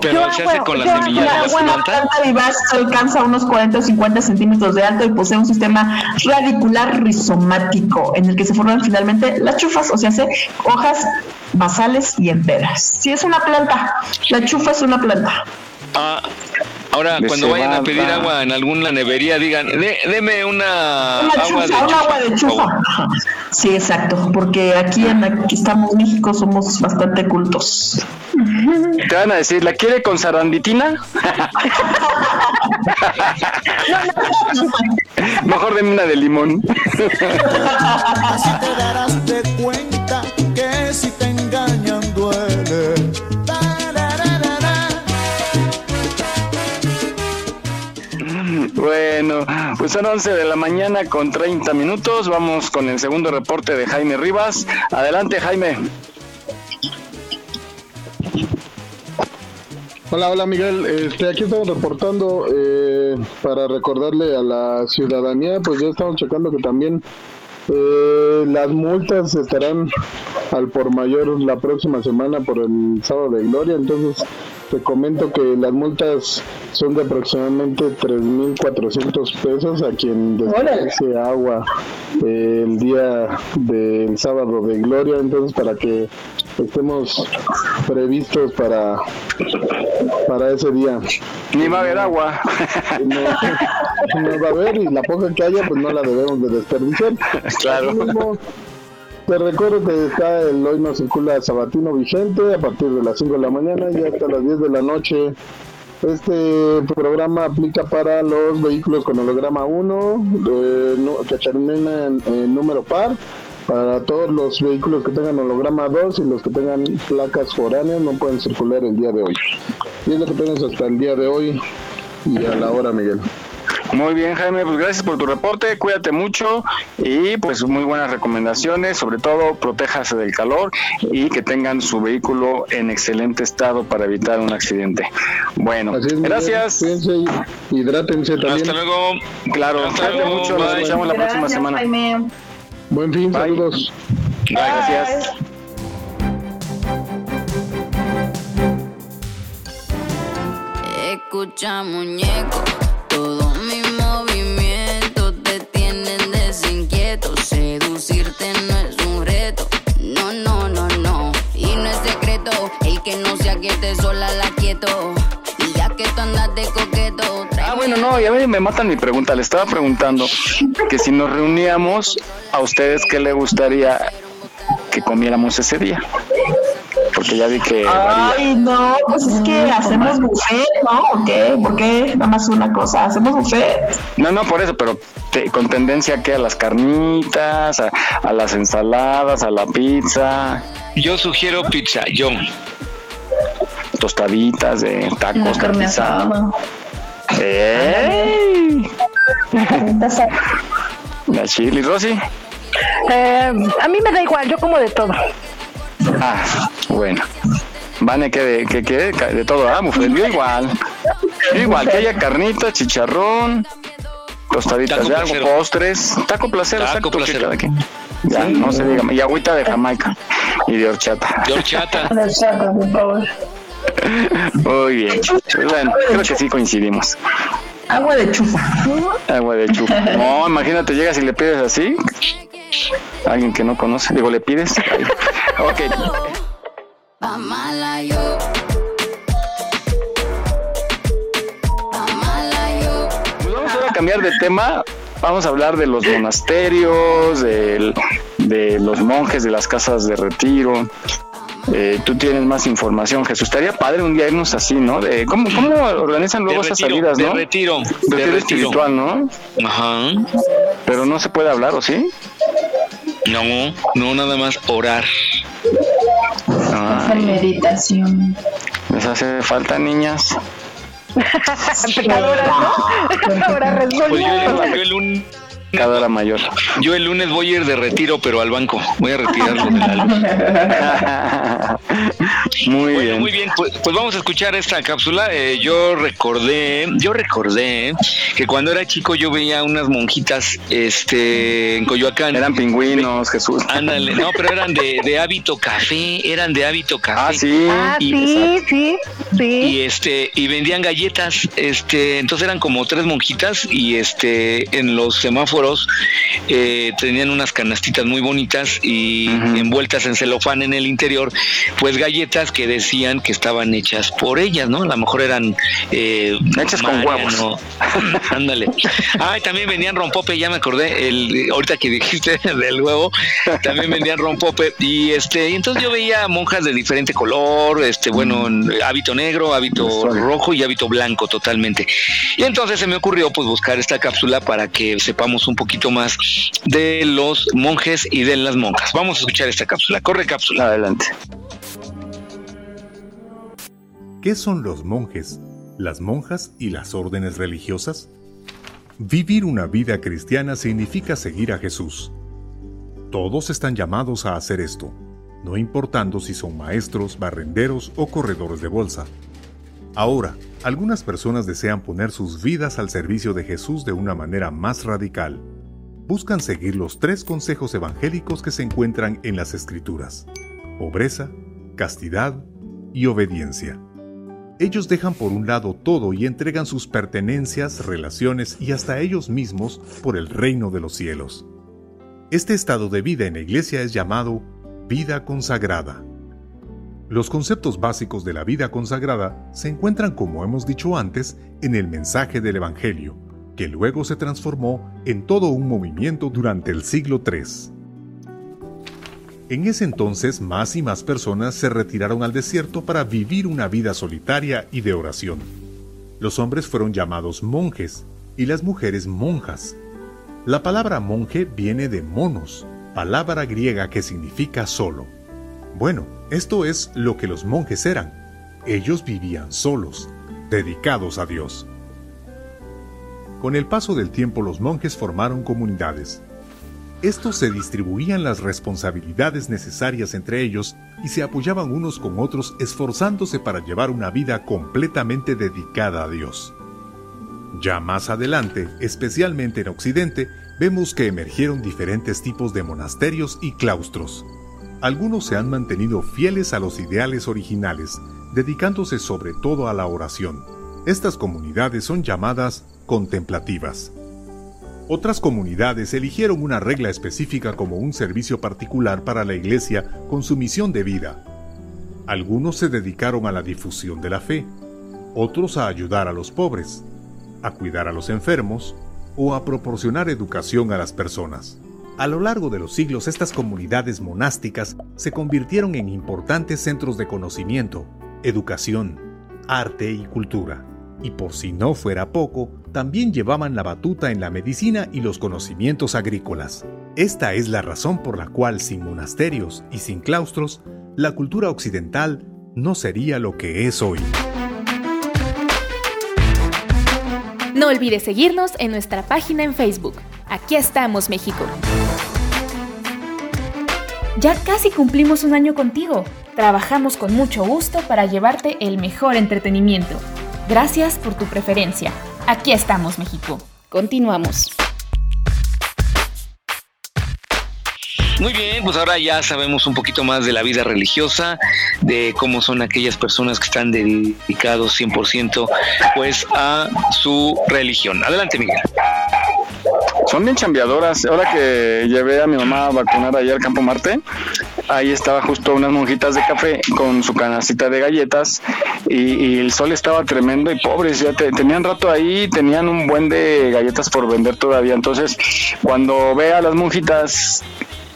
Pero se hace con la semilla de la Es una planta. planta vivaz alcanza unos 40 o 50 centímetros de alto y posee un sistema radicular rizomático en el que se forman finalmente las chufas, o sea, hace hojas basales y enteras. Sí, es una planta. La chufa es una planta. Ah, Ahora, de cuando vayan a pedir agua en alguna nevería, digan, "De- deme una Una agua chufa, de un chufa, agua de chufa. favor". Sí, exacto, porque aquí en aquí estamos México somos bastante cultos. Te van a decir, ¿la quiere con saranditina? Mejor deme una de limón. Así te darás de cuenta son 11 de la mañana con 30 minutos. Vamos con el segundo reporte de Jaime Rivas. Adelante, Jaime. Hola, hola Miguel. Este, aquí estamos reportando eh, para recordarle a la ciudadanía, pues ya estamos checando que también eh, las multas estarán al por mayor la próxima semana por el sábado de gloria. Entonces te comento que las multas son de aproximadamente 3.400 pesos a quien desperdicie agua eh, el día del sábado de gloria. Entonces para que estemos previstos para para ese día. Ni va a haber agua. No, no va a haber y la poca que haya pues no la debemos de desperdiciar. Claro. Te recuerdo que está el hoy no circula sabatino vigente a partir de las 5 de la mañana y hasta las 10 de la noche. Este programa aplica para los vehículos con holograma 1 eh, no- que terminan en número par. Para todos los vehículos que tengan holograma 2 y los que tengan placas foráneas no pueden circular el día de hoy. Y es lo que tenemos hasta el día de hoy y a la hora, Miguel. Muy bien, Jaime, pues gracias por tu reporte, cuídate mucho y pues muy buenas recomendaciones, sobre todo protéjase del calor y que tengan su vehículo en excelente estado para evitar un accidente. Bueno, Así es, Miguel. gracias. Cuídense y hidrátense también. Hasta luego. Claro, Hasta cuídate luego, mucho, nos escuchamos la próxima semana. Buen fin, saludos. Gracias. Escucha muñeco, Seducirte no es un reto, no, no, no, no. Y no es secreto, el que no se aquiete sola la quieto. Y ya que tú andas de coqueto, Ah, bueno, no, ya me, matan mi pregunta. Le estaba preguntando que si nos reuníamos, a ustedes qué le gustaría que comiéramos ese día. Porque ya vi que varía. Ay, no, pues es que hacemos buffet, ¿no? ¿O qué? ¿Por qué? Nada más una cosa, hacemos buffet. No, no, por eso, pero te- con tendencia que a las carnitas, a, a las ensaladas, a la pizza, Yo sugiero pizza, yo. tostaditas de tacos, La carne asada. ¡Ey! La chili, Rosy. Eh, a mí me da igual, yo como de todo. Ah, bueno. Vane, que de, que, que de, de todo, ah. Yo igual. Yo igual, que haya carnitas, chicharrón, tostaditas Taco de algo, placero. postres. Taco placero, Taco exacto, cada quien. Ya, no se diga. Y agüita de Jamaica y de horchata. De horchata. por favor. Muy bien. Bueno, creo que sí coincidimos. Agua de chufa. Agua de chupa. No, imagínate, llegas y le pides así. Alguien que no conoce, digo, le pides. Ok. Pues vamos ahora a cambiar de tema. Vamos a hablar de los monasterios, del- de los monjes, de las casas de retiro. Eh, tú tienes más información, Jesús. Estaría padre un día irnos así, ¿no? De cómo, cómo organizan luego De esas retiro, salidas, de ¿no? retiro, de Retiro retiro. espiritual, ¿no? Ajá. Pero no se puede hablar, ¿o sí? No, no, nada más orar. Hacer meditación. Les hace falta, niñas. Pecadoras, ¿no? Ahora Pues yo, el- yo el lunes, Cada hora mayor. yo el lunes voy a ir de retiro, pero al banco. Voy a retirarlo de la luz. Muy Bueno, bien. muy bien, pues, pues vamos a escuchar esta cápsula. Eh, yo recordé, yo recordé que cuando era chico yo veía unas monjitas este, en Coyoacán. Eran pingüinos, Jesús. Ándale, no, pero eran de, de hábito café, eran de hábito café. Ah, sí. Ah, Y- sí, sí, sí. y este y vendían galletas este entonces eran como tres monjitas y este en los semáforos eh, tenían unas canastitas muy bonitas y envueltas en celofán en el interior, pues galletas que decían que estaban hechas por ellas, ¿no? A lo mejor eran eh, Hechas con huevos. ¿no? Ándale. Ay, también vendían rompope, ya me acordé, el, ahorita que dijiste del huevo, también vendían rompope. Y este, y entonces yo veía monjas de diferente color, este, bueno, en hábito negro, hábito rojo y hábito blanco totalmente. Y entonces se me ocurrió pues buscar esta cápsula para que sepamos un poquito más de los monjes y de las monjas. Vamos a escuchar esta cápsula. Corre cápsula. Adelante. ¿Qué son los monjes, las monjas y las órdenes religiosas? Vivir una vida cristiana significa seguir a Jesús. Todos están llamados a hacer esto, no importando si son maestros, barrenderos o corredores de bolsa. Ahora, algunas personas desean poner sus vidas al servicio de Jesús de una manera más radical. Buscan seguir los tres consejos evangélicos que se encuentran en las Escrituras. Pobreza, castidad y obediencia. Ellos dejan por un lado todo y entregan sus pertenencias, relaciones y hasta ellos mismos por el reino de los cielos. Este estado de vida en la iglesia es llamado vida consagrada. Los conceptos básicos de la vida consagrada se encuentran, como hemos dicho antes, en el mensaje del Evangelio, que luego se transformó en todo un movimiento durante el siglo III. En ese entonces más y más personas se retiraron al desierto para vivir una vida solitaria y de oración. Los hombres fueron llamados monjes y las mujeres monjas. La palabra monje viene de monos, palabra griega que significa solo. Bueno, esto es lo que los monjes eran. Ellos vivían solos, dedicados a Dios. Con el paso del tiempo los monjes formaron comunidades. Estos se distribuían las responsabilidades necesarias entre ellos y se apoyaban unos con otros esforzándose para llevar una vida completamente dedicada a Dios. Ya más adelante, especialmente en Occidente, vemos que emergieron diferentes tipos de monasterios y claustros. Algunos se han mantenido fieles a los ideales originales, dedicándose sobre todo a la oración. Estas comunidades son llamadas contemplativas. Otras comunidades eligieron una regla específica como un servicio particular para la iglesia con su misión de vida. Algunos se dedicaron a la difusión de la fe, otros a ayudar a los pobres, a cuidar a los enfermos o a proporcionar educación a las personas. A lo largo de los siglos estas comunidades monásticas se convirtieron en importantes centros de conocimiento, educación, arte y cultura. Y por si no fuera poco, también llevaban la batuta en la medicina y los conocimientos agrícolas. Esta es la razón por la cual sin monasterios y sin claustros, la cultura occidental no sería lo que es hoy. No olvides seguirnos en nuestra página en Facebook. Aquí estamos, México. Ya casi cumplimos un año contigo. Trabajamos con mucho gusto para llevarte el mejor entretenimiento. Gracias por tu preferencia. Aquí estamos, México. Continuamos. Muy bien, pues ahora ya sabemos un poquito más de la vida religiosa, de cómo son aquellas personas que están dedicados 100% pues a su religión. Adelante, Miguel. Son bien chambeadoras. Ahora que llevé a mi mamá a vacunar allá al Campo Marte, ahí estaba justo unas monjitas de café con su canacita de galletas y, y el sol estaba tremendo y pobres, ya te- tenían rato ahí, tenían un buen de galletas por vender todavía. Entonces, cuando ve a las monjitas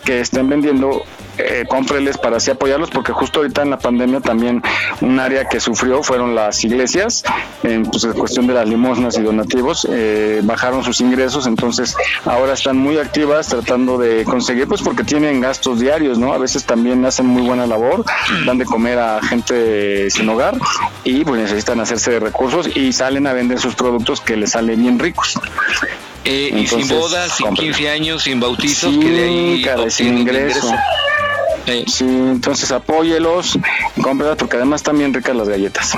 que estén vendiendo, eh, cómpreles para así apoyarlos, porque justo ahorita en la pandemia también un área que sufrió fueron las iglesias, en pues, cuestión de las limosnas y donativos, eh, bajaron sus ingresos, entonces ahora están muy activas tratando de conseguir, pues porque tienen gastos diarios, ¿no? A veces también hacen muy buena labor, dan de comer a gente sin hogar y pues necesitan hacerse de recursos y salen a vender sus productos que les salen bien ricos. Eh, y sin Entonces, bodas, sin compren. 15 años, sin bautizos, Sí, que de ahí caray, sin ingreso. Sí, entonces apóyelos, cómpralas porque además están bien ricas las galletas.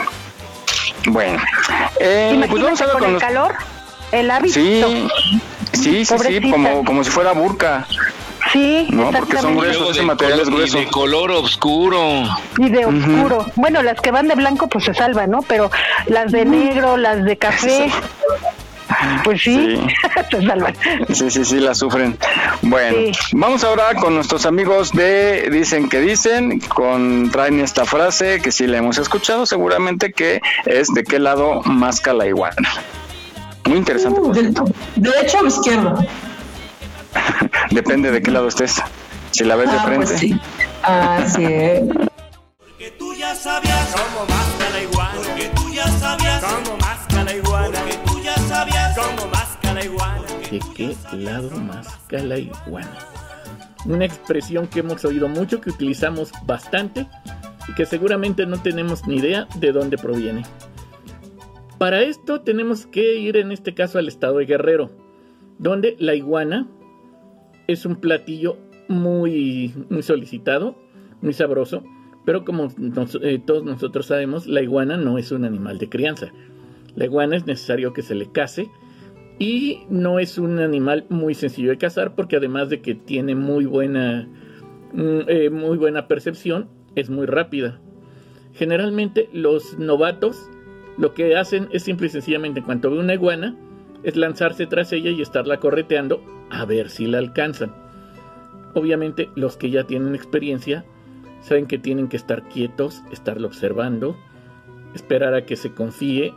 Bueno, eh, pues vamos a ver con con el los... calor, el hábito. Sí, sí, sí, sí, como, como si fuera burka. Sí, No, porque son gruesos, ese material es grueso. de color oscuro. Y de oscuro. Bueno, las que van de blanco pues se salvan, ¿no? Pero las de negro, las de café. Pues sí, se salvan. Sí, sí, sí, la sufren. Bueno, vamos ahora con nuestros amigos de Dicen que Dicen, con traen esta frase que sí la hemos escuchado, seguramente que es de qué lado masca la iguana. Muy interesante. ¿Derecho o izquierdo? Depende de qué lado estés. Si la ves de Ah, frente. pues sí. Ah, sí. eh. Tú ya sabías cómo masca ¿De qué lado masca la iguana? Una expresión que hemos oído mucho, que utilizamos bastante y que seguramente no tenemos ni idea de dónde proviene. Para esto tenemos que ir en este caso al estado de Guerrero, donde la iguana es un platillo muy, solicitado, muy sabroso, pero como eh, todos nosotros sabemos, la iguana no es un animal de crianza. La iguana es necesario que se le case y no es un animal muy sencillo de cazar porque además de que tiene muy buena, mm, eh, muy buena percepción, es muy rápida. Generalmente los novatos lo que hacen es simple y sencillamente en cuanto ve una iguana, es lanzarse tras ella y estarla correteando a ver si la alcanzan. Obviamente los que ya tienen experiencia saben que tienen que estar quietos, estarlo observando, esperar a que se confíe,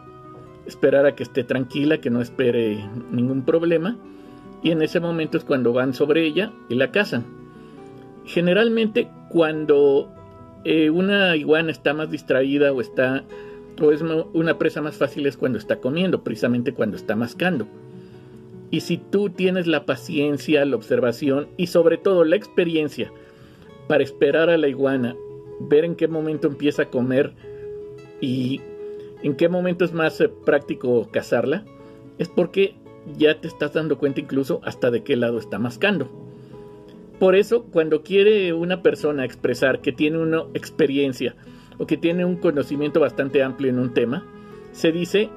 esperar a que esté tranquila, que no espere ningún problema, y en ese momento es cuando van sobre ella y la cazan. Generalmente cuando eh, una iguana está más distraída o está o es una presa más fácil es cuando está comiendo, precisamente cuando está mascando. Y si tú tienes la paciencia, la observación y sobre todo la experiencia para esperar a la iguana, ver en qué momento empieza a comer y en qué momento es más eh, práctico cazarla, es porque ya te estás dando cuenta incluso hasta de qué lado está mascando. Por eso, cuando quiere una persona expresar que tiene una experiencia o que tiene un conocimiento bastante amplio en un tema, se dice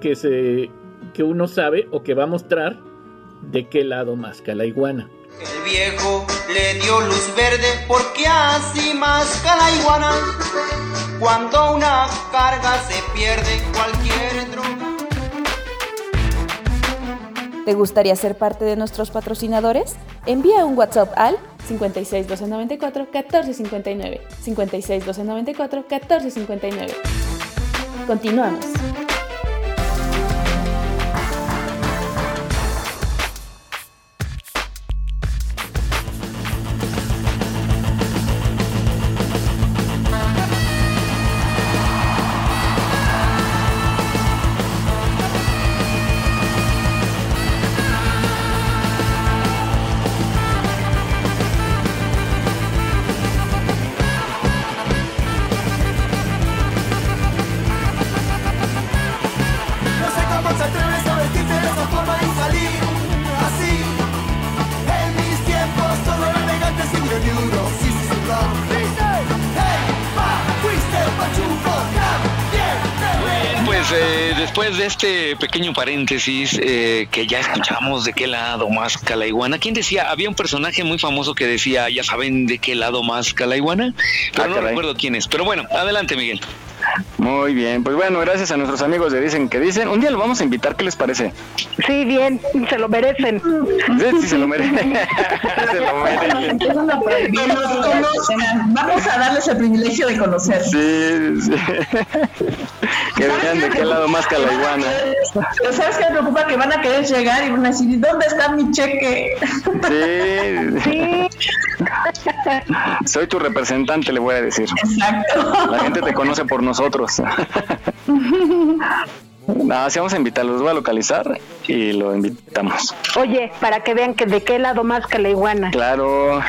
que, se, que uno sabe o que va a mostrar de qué lado masca la iguana. El viejo le dio luz verde porque así masca la iguana. Cuando una carga se pierde cualquier droga. ¿Te gustaría ser parte de nuestros patrocinadores? Envía un WhatsApp al 56 294 1459. 56 294 1459. Continuamos. De este pequeño paréntesis eh, que ya escuchamos de qué lado masca la iguana, ¿quién decía? Había un personaje muy famoso que decía, ya saben de qué lado masca la iguana, pero Ah, no caray. recuerdo quién es. Pero bueno, adelante Miguel. Muy bien, pues bueno, gracias a nuestros amigos de Dicen que Dicen. Un día lo vamos a invitar, ¿qué les parece? Sí, bien, se lo merecen. Sí, sí, se lo merece. se lo merece. Empiezan a prohibir que nos conozcan. Vamos a darles el privilegio de conocer. Sí, sí. que vean de qué lado masca la iguana. ¿sabes qué me preocupa? Que van a querer llegar y van a decir, ¿dónde está mi cheque? Sí. Soy tu representante, le voy a decir. Exacto. La gente te conoce por nosotros. Nada, sí vamos a invitarlos, los voy a localizar y lo invitamos. Oye, para que vean que de qué lado masca la iguana. Claro.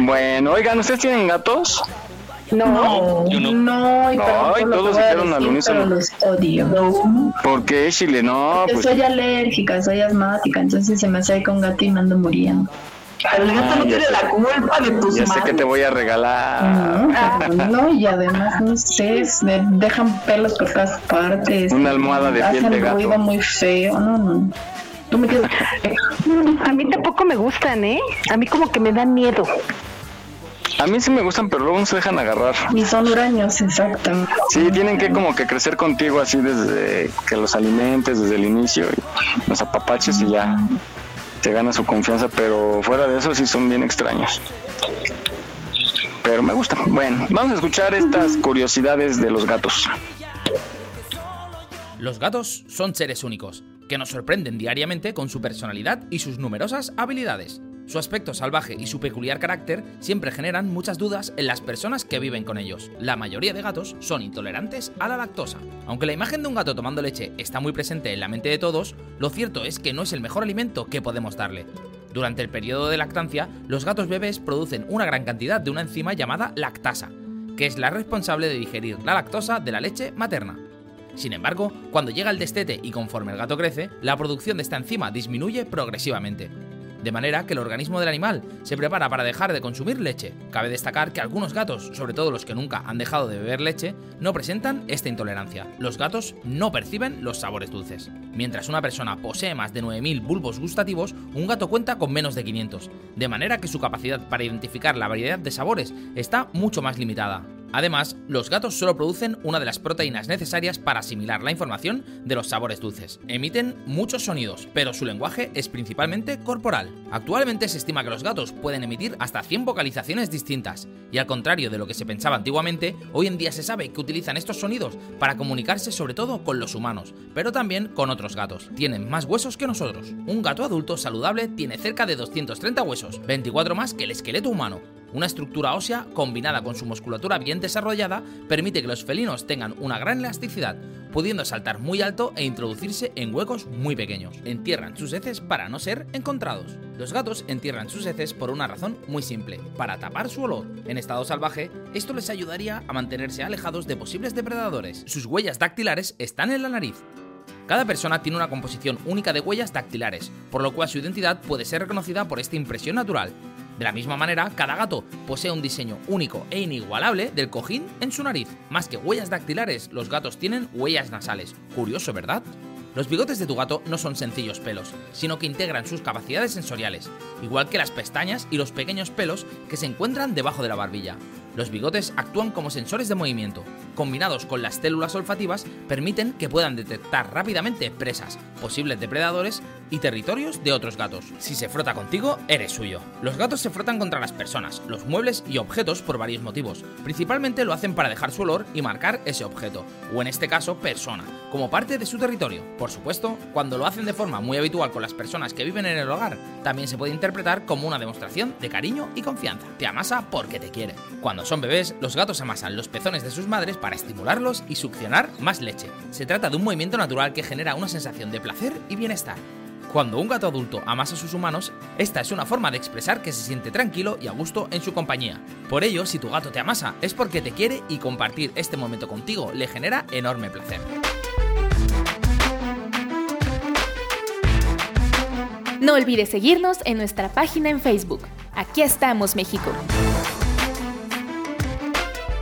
bueno, oigan, ¿ustedes tienen gatos? No, Yo no. No, y No, todos que dijeron al unísono. los odio. ¿Por qué, Chile? No, Porque pues. soy alérgica, soy asmática, entonces se me acerca un gato y me ando muriendo. Pero el gato no tiene la culpa de tus Ya sé que te voy a regalar. No, no, y además, no sé, de- dejan pelos por todas partes. Una almohada de piel hacen de gato. ruido muy feo, no, no. Tú me quedas... Mm, a mí tampoco me gustan, ¿eh? A mí como que me dan miedo. A mí sí me gustan, pero luego no se dejan agarrar. Y son huraños, exacto. Sí, tienen que como que crecer contigo así desde que los alimentes, desde el inicio, y los apapaches y ya te gana su confianza, pero fuera de eso sí son bien extraños. Pero me gustan. Bueno, vamos a escuchar estas curiosidades de los gatos. Los gatos son seres únicos, que nos sorprenden diariamente con su personalidad y sus numerosas habilidades. Su aspecto salvaje y su peculiar carácter siempre generan muchas dudas en las personas que viven con ellos. La mayoría de gatos son intolerantes a la lactosa. Aunque la imagen de un gato tomando leche está muy presente en la mente de todos, lo cierto es que no es el mejor alimento que podemos darle. Durante el periodo de lactancia, los gatos bebés producen una gran cantidad de una enzima llamada lactasa, que es la responsable de digerir la lactosa de la leche materna. Sin embargo, cuando llega el destete y conforme el gato crece, la producción de esta enzima disminuye progresivamente. De manera que el organismo del animal se prepara para dejar de consumir leche. Cabe destacar que algunos gatos, sobre todo los que nunca han dejado de beber leche, no presentan esta intolerancia. Los gatos no perciben los sabores dulces. Mientras una persona posee más de 9.000 bulbos gustativos, un gato cuenta con menos de 500, de manera que su capacidad para identificar la variedad de sabores está mucho más limitada. Además, los gatos solo producen una de las proteínas necesarias para asimilar la información de los sabores dulces. Emiten muchos sonidos, pero su lenguaje es principalmente corporal. Actualmente se estima que los gatos pueden emitir hasta 100 vocalizaciones distintas, y al contrario de lo que se pensaba antiguamente, hoy en día se sabe que utilizan estos sonidos para comunicarse sobre todo con los humanos, pero también con otros gatos. Tienen más huesos que nosotros. Un gato adulto saludable tiene cerca de 230 huesos, 24 más que el esqueleto humano. Una estructura ósea combinada con su musculatura bien desarrollada permite que los felinos tengan una gran elasticidad, pudiendo saltar muy alto e introducirse en huecos muy pequeños. Entierran sus heces para no ser encontrados. Los gatos entierran sus heces por una razón muy simple, para tapar su olor. En estado salvaje, esto les ayudaría a mantenerse alejados de posibles depredadores. Sus huellas dactilares están en la nariz. Cada persona tiene una composición única de huellas dactilares, por lo cual su identidad puede ser reconocida por esta impresión natural. De la misma manera, cada gato posee un diseño único e inigualable del cojín en su nariz. Más que huellas dactilares, los gatos tienen huellas nasales. Curioso, ¿verdad? Los bigotes de tu gato no son sencillos pelos, sino que integran sus capacidades sensoriales, igual que las pestañas y los pequeños pelos que se encuentran debajo de la barbilla. Los bigotes actúan como sensores de movimiento. Combinados con las células olfativas, permiten que puedan detectar rápidamente presas, posibles depredadores y territorios de otros gatos. Si se frota contigo, eres suyo. Los gatos se frotan contra las personas, los muebles y objetos por varios motivos. Principalmente lo hacen para dejar su olor y marcar ese objeto, o en este caso persona, como parte de su territorio. Por supuesto, cuando lo hacen de forma muy habitual con las personas que viven en el hogar, también se puede interpretar como una demostración de cariño y confianza. Te amasa porque te quiere. Cuando son bebés, los gatos amasan los pezones de sus madres para estimularlos y succionar más leche. Se trata de un movimiento natural que genera una sensación de placer y bienestar. Cuando un gato adulto amasa a sus humanos, esta es una forma de expresar que se siente tranquilo y a gusto en su compañía. Por ello, si tu gato te amasa, es porque te quiere y compartir este momento contigo le genera enorme placer. No olvides seguirnos en nuestra página en Facebook. Aquí estamos, México.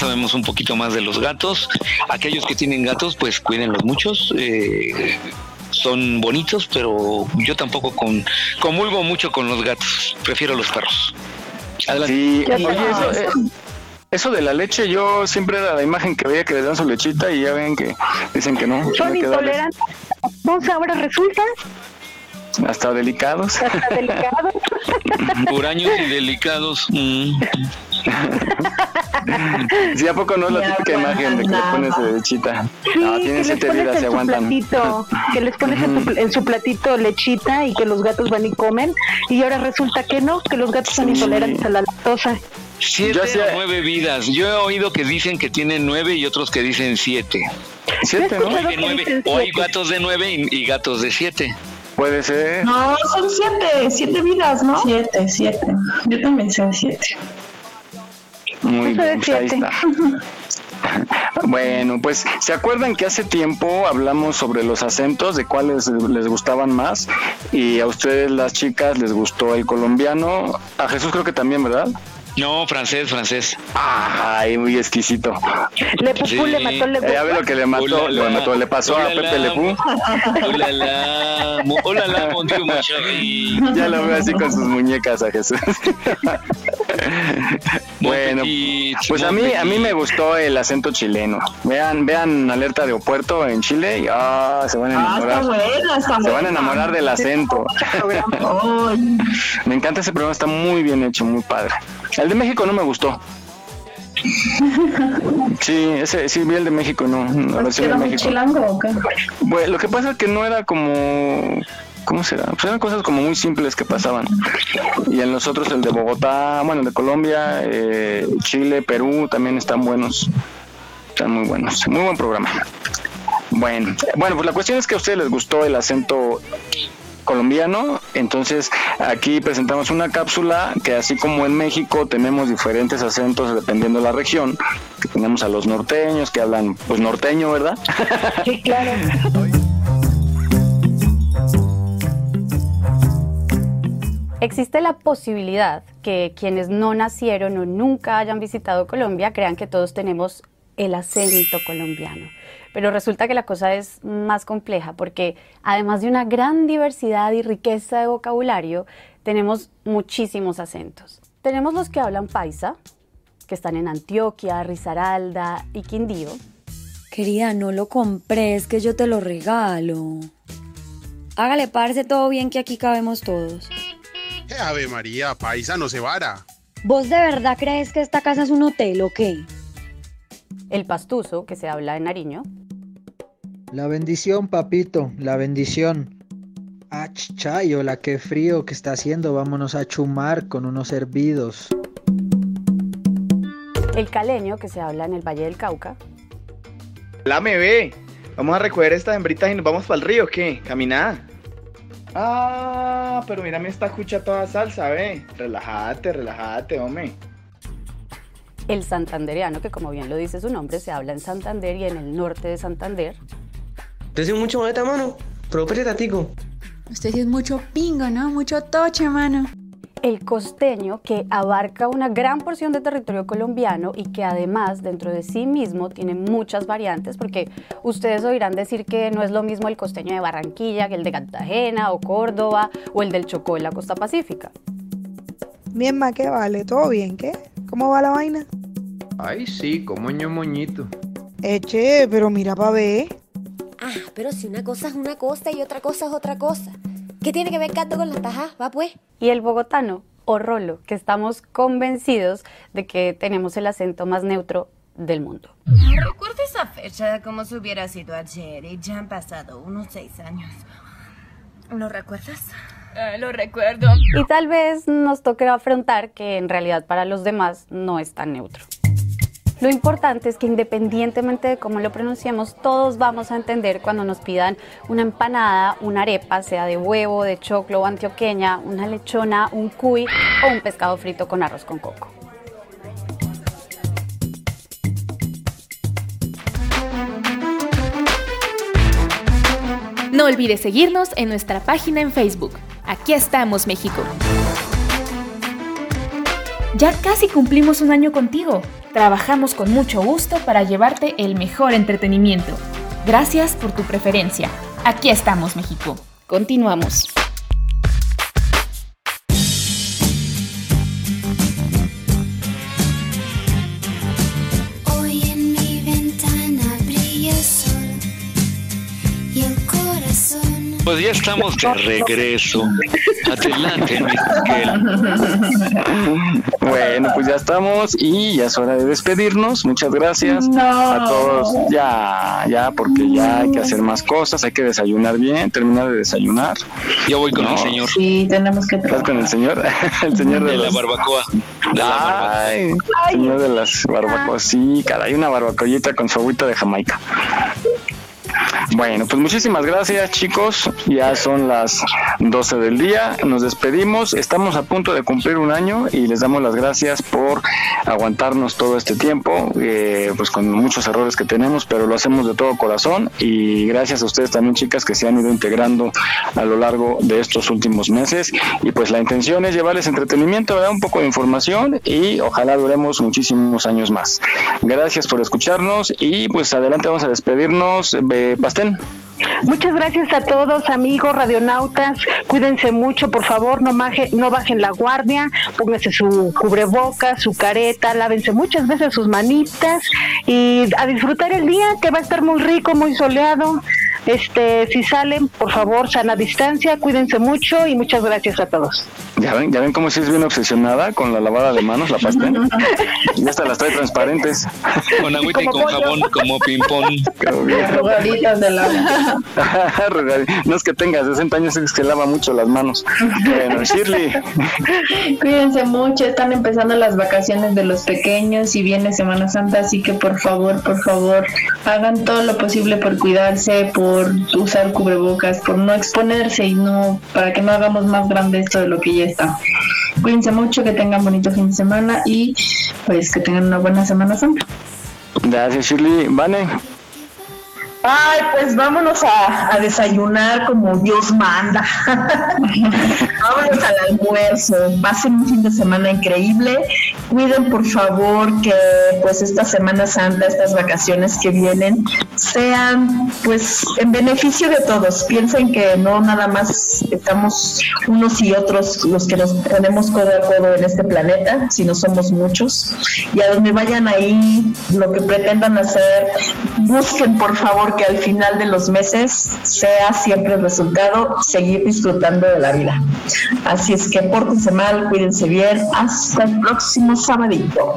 Sabemos un poquito más de los gatos. Aquellos que tienen gatos, pues cuídenlos muchos. eh, son bonitos, pero yo tampoco con, comulgo mucho con los gatos. Prefiero los perros. Adelante. Sí, oye, eso, eh, eso de la leche, yo siempre era la imagen que veía que les dan su lechita y ya ven que dicen que no. Son intolerantes. Entonces ahora resulta Hasta delicados. hasta delicado. Huraños y delicados. mm. Sí, ¿a poco no es la Ya típica imagen de que le pones de lechita? Sí, no, que tienen les siete pones vidas su aguantan. platito, que les pones en, tu- en su platito lechita y que los gatos van y comen y ahora resulta que no, que los gatos son intolerantes a la lactosa. Siete Yo hacía- o nueve vidas. Yo he oído que dicen que tienen nueve y otros que dicen siete. Siete, ¿no? que nueve. O hay gatos de nueve y, y gatos de siete. Puede ser. No, son siete, siete vidas, ¿no? Siete, siete. Yo también sé siete. Muy Eso bien, es pues ahí siete. está. Bueno, pues ¿se acuerdan que hace tiempo hablamos sobre los acentos, de cuáles les gustaban más? Y a ustedes las chicas les gustó el colombiano, a Jesús creo que también, ¿verdad? No, francés, francés. Ay, muy exquisito. Le Pupú Sí. le mató Le Eh, Ya ve lo que le mató, le mató, le pasó a. Pepe Lepú. Hola, la, hola, la. Ya lo veo así con sus muñecas a Jesús. bueno, pues a mí, a mí me gustó el acento chileno. Vean, vean Alerta de Opuerto en Chile y ah, se van a Ah, enamorar. está buena, está se van a enamorar del acento. Me encanta ese programa, está muy bien hecho, muy padre. El de México no me gustó. Sí, ese, sí, vi el de México, no, la versión de ¿Era muy México. chilango o qué? Bueno, lo que pasa es que no era como... ¿Cómo será? Pues eran cosas como muy simples que pasaban. Y en los otros, el de Bogotá, bueno, el de Colombia, eh, Chile, Perú, también están buenos. Están muy buenos. Muy buen programa. Bueno, bueno, pues la cuestión es que a ustedes les gustó el acento colombiano, entonces aquí presentamos una cápsula que así como en México tenemos diferentes acentos dependiendo de la región, que tenemos a los norteños que hablan pues norteño, ¿verdad? Sí, claro. Existe la posibilidad que quienes no nacieron o nunca hayan visitado Colombia crean que todos tenemos el acento colombiano. Pero resulta que la cosa es más compleja porque además de una gran diversidad y riqueza de vocabulario, tenemos muchísimos acentos. Tenemos los que hablan paisa, que están en Antioquia, Risaralda y Quindío. Querida, no lo compré, es que yo te lo regalo. Hágale, parce, todo bien que aquí cabemos todos. Eh, Ave María, paisa, no se vara. ¿Vos de verdad crees que esta casa es un hotel o qué? El pastuso, que se habla en Nariño. La bendición, papito, la bendición. Ah, chayo, la que frío que está haciendo, vámonos a chumar con unos hervidos. El caleño, que se habla en el Valle del Cauca. La me ve. Vamos a recoger estas hembritas y nos vamos para el río, ¿qué? Caminada. Ah, pero mírame esta cucha toda salsa, ve. Relájate, relájate, hombre. El santandereano, que como bien lo dice su nombre, se habla en Santander y en el norte de Santander. Usted sí es mucho maleta, mano. Propere tatico. Usted sí es mucho pingo, ¿no? Mucho toche, mano. El costeño, que abarca una gran porción de territorio colombiano y que además dentro de sí mismo tiene muchas variantes, porque ustedes oirán decir que no es lo mismo el costeño de Barranquilla que el de Cartagena o Córdoba o el del Chocó en la costa pacífica. Bien, ma, ¿qué vale? ¿Todo bien? ¿Qué? ¿Cómo va la vaina? Ay, sí, como ño moñito. Eche, pero mira pa' ver. Ah, pero si una cosa es una cosa y otra cosa es otra cosa. ¿Qué tiene que ver Cato con la taja? Va pues. Y el bogotano, o rolo, que estamos convencidos de que tenemos el acento más neutro del mundo. Recuerdo esa fecha como si hubiera sido ayer y ya han pasado unos seis años. ¿Lo recuerdas? Eh, lo recuerdo. Y tal vez nos toque afrontar que en realidad para los demás no es tan neutro. Lo importante es que independientemente de cómo lo pronunciemos, todos vamos a entender cuando nos pidan una empanada, una arepa, sea de huevo, de choclo o antioqueña, una lechona, un cuy o un pescado frito con arroz con coco. No olvides seguirnos en nuestra página en Facebook. Aquí estamos, México. Ya casi cumplimos un año contigo. Trabajamos con mucho gusto para llevarte el mejor entretenimiento. Gracias por tu preferencia. Aquí estamos, México. Continuamos. Pues ya estamos de regreso. Adelante, Miguel. Bueno, pues ya estamos y ya es hora de despedirnos. Muchas gracias a todos. Ya, ya, porque ya hay que hacer más cosas, hay que desayunar bien, terminar de desayunar. Ya voy con No. el señor. Sí, tenemos que ¿Estás con el señor? El señor de, De la los- barbacoa. De la barbacoa. Ay, señor de las barbacoas. Sí, caray, una barbacollita con su agüita de Jamaica. Bueno, pues muchísimas gracias chicos. Ya son las 12 del día. Nos despedimos. Estamos a punto de cumplir un año y les damos las gracias por aguantarnos todo este tiempo, eh, pues con muchos errores que tenemos, pero lo hacemos de todo corazón y gracias a ustedes también chicas que se han ido integrando a lo largo de estos últimos meses y pues la intención es llevarles entretenimiento, ¿verdad? un poco de información y ojalá duremos muchísimos años más. Gracias por escucharnos y pues adelante vamos a despedirnos. Eh, Pastén. Muchas gracias a todos, amigos radionautas. Cuídense mucho, por favor, no, maje- no bajen la guardia, pónganse su cubrebocas, su careta, lávense muchas veces sus manitas y a disfrutar el día que va a estar muy rico, muy soleado. Este, si salen, por favor, sana distancia, cuídense mucho y muchas gracias a todos. Ya ven, ya ven cómo si es bien obsesionada con la lavada de manos, la Pastén. ya hasta las trae transparentes. Con agüita y con jabón, como ping-pong. Arrugaditas de la no es que tenga 60 años, es que lava mucho las manos. Bueno, Shirley. Cuídense mucho, están empezando las vacaciones de los pequeños y viene Semana Santa, así que por favor, por favor, hagan todo lo posible por cuidarse, por usar cubrebocas, por no exponerse y no para que no hagamos más grande esto de lo que ya está. Cuídense mucho, que tengan bonito fin de semana y pues que tengan una buena Semana Santa. Gracias, Shirley. Vane. Ay, pues vámonos a, a desayunar como Dios manda. vámonos al almuerzo. Va a ser un fin de semana increíble. Cuiden por favor que pues esta Semana Santa, estas vacaciones que vienen, sean pues en beneficio de todos. Piensen que no nada más estamos unos y otros los que nos ponemos codo a codo en este planeta, sino somos muchos. Y a donde vayan ahí, lo que pretendan hacer, busquen por favor que al final de los meses sea siempre el resultado seguir disfrutando de la vida. Así es que pórtense mal, cuídense bien. Hasta el próximo sabadito.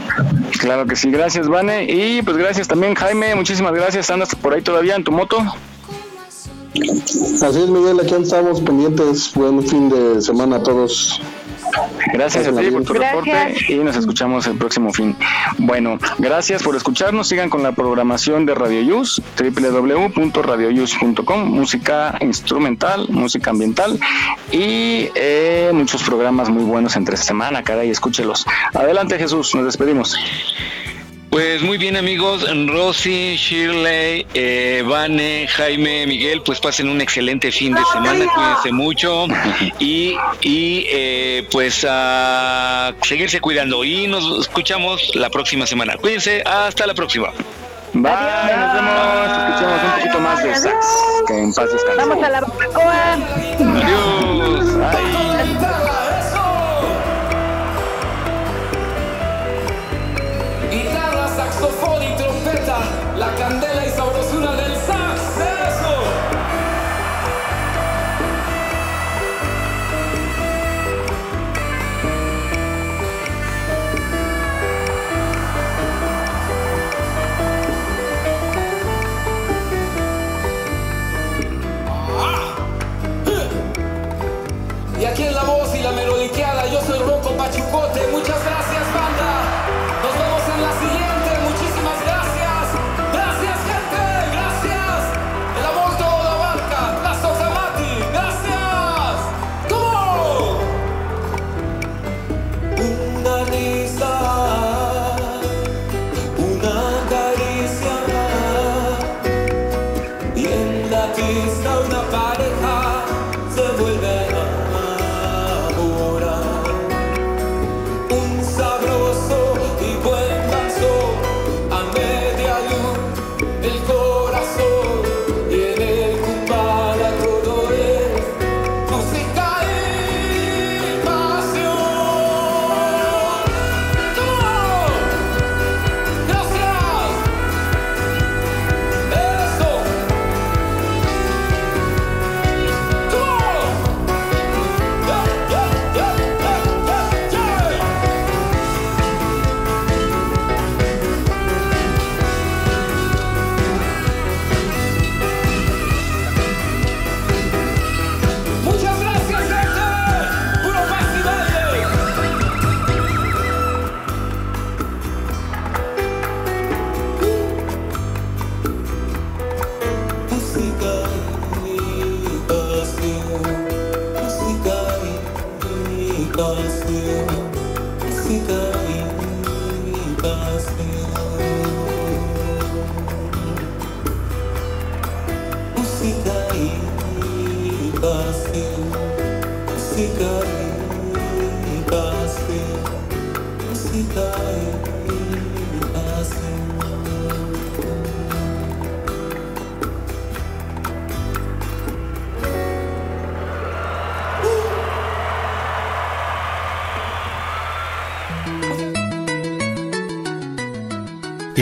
Claro que sí, gracias, Vane. Y pues gracias también, Jaime. Muchísimas gracias. ¿Andas por ahí todavía en tu moto? Así es, Miguel, aquí estamos pendientes. Buen fin de semana a todos. Gracias ti por tu Gracias. reporte y nos escuchamos el próximo fin. Bueno, gracias por escucharnos. Sigan con la programación de Radio Yus, www.radioyus.com, música instrumental, música ambiental y eh, muchos programas muy buenos entre semana, caray, escúchelos. Adelante Jesús, nos despedimos. Pues muy bien amigos, Rosy, Shirley, eh, Vane, Jaime, Miguel, pues pasen un excelente fin de semana, cuídense mucho y, y eh, pues a seguirse cuidando y nos escuchamos la próxima semana. Cuídense, hasta la próxima. Bye, nos vemos, escuchamos un poquito más de sax. Que en paz descanse. Vamos a la barbacoa. Adiós.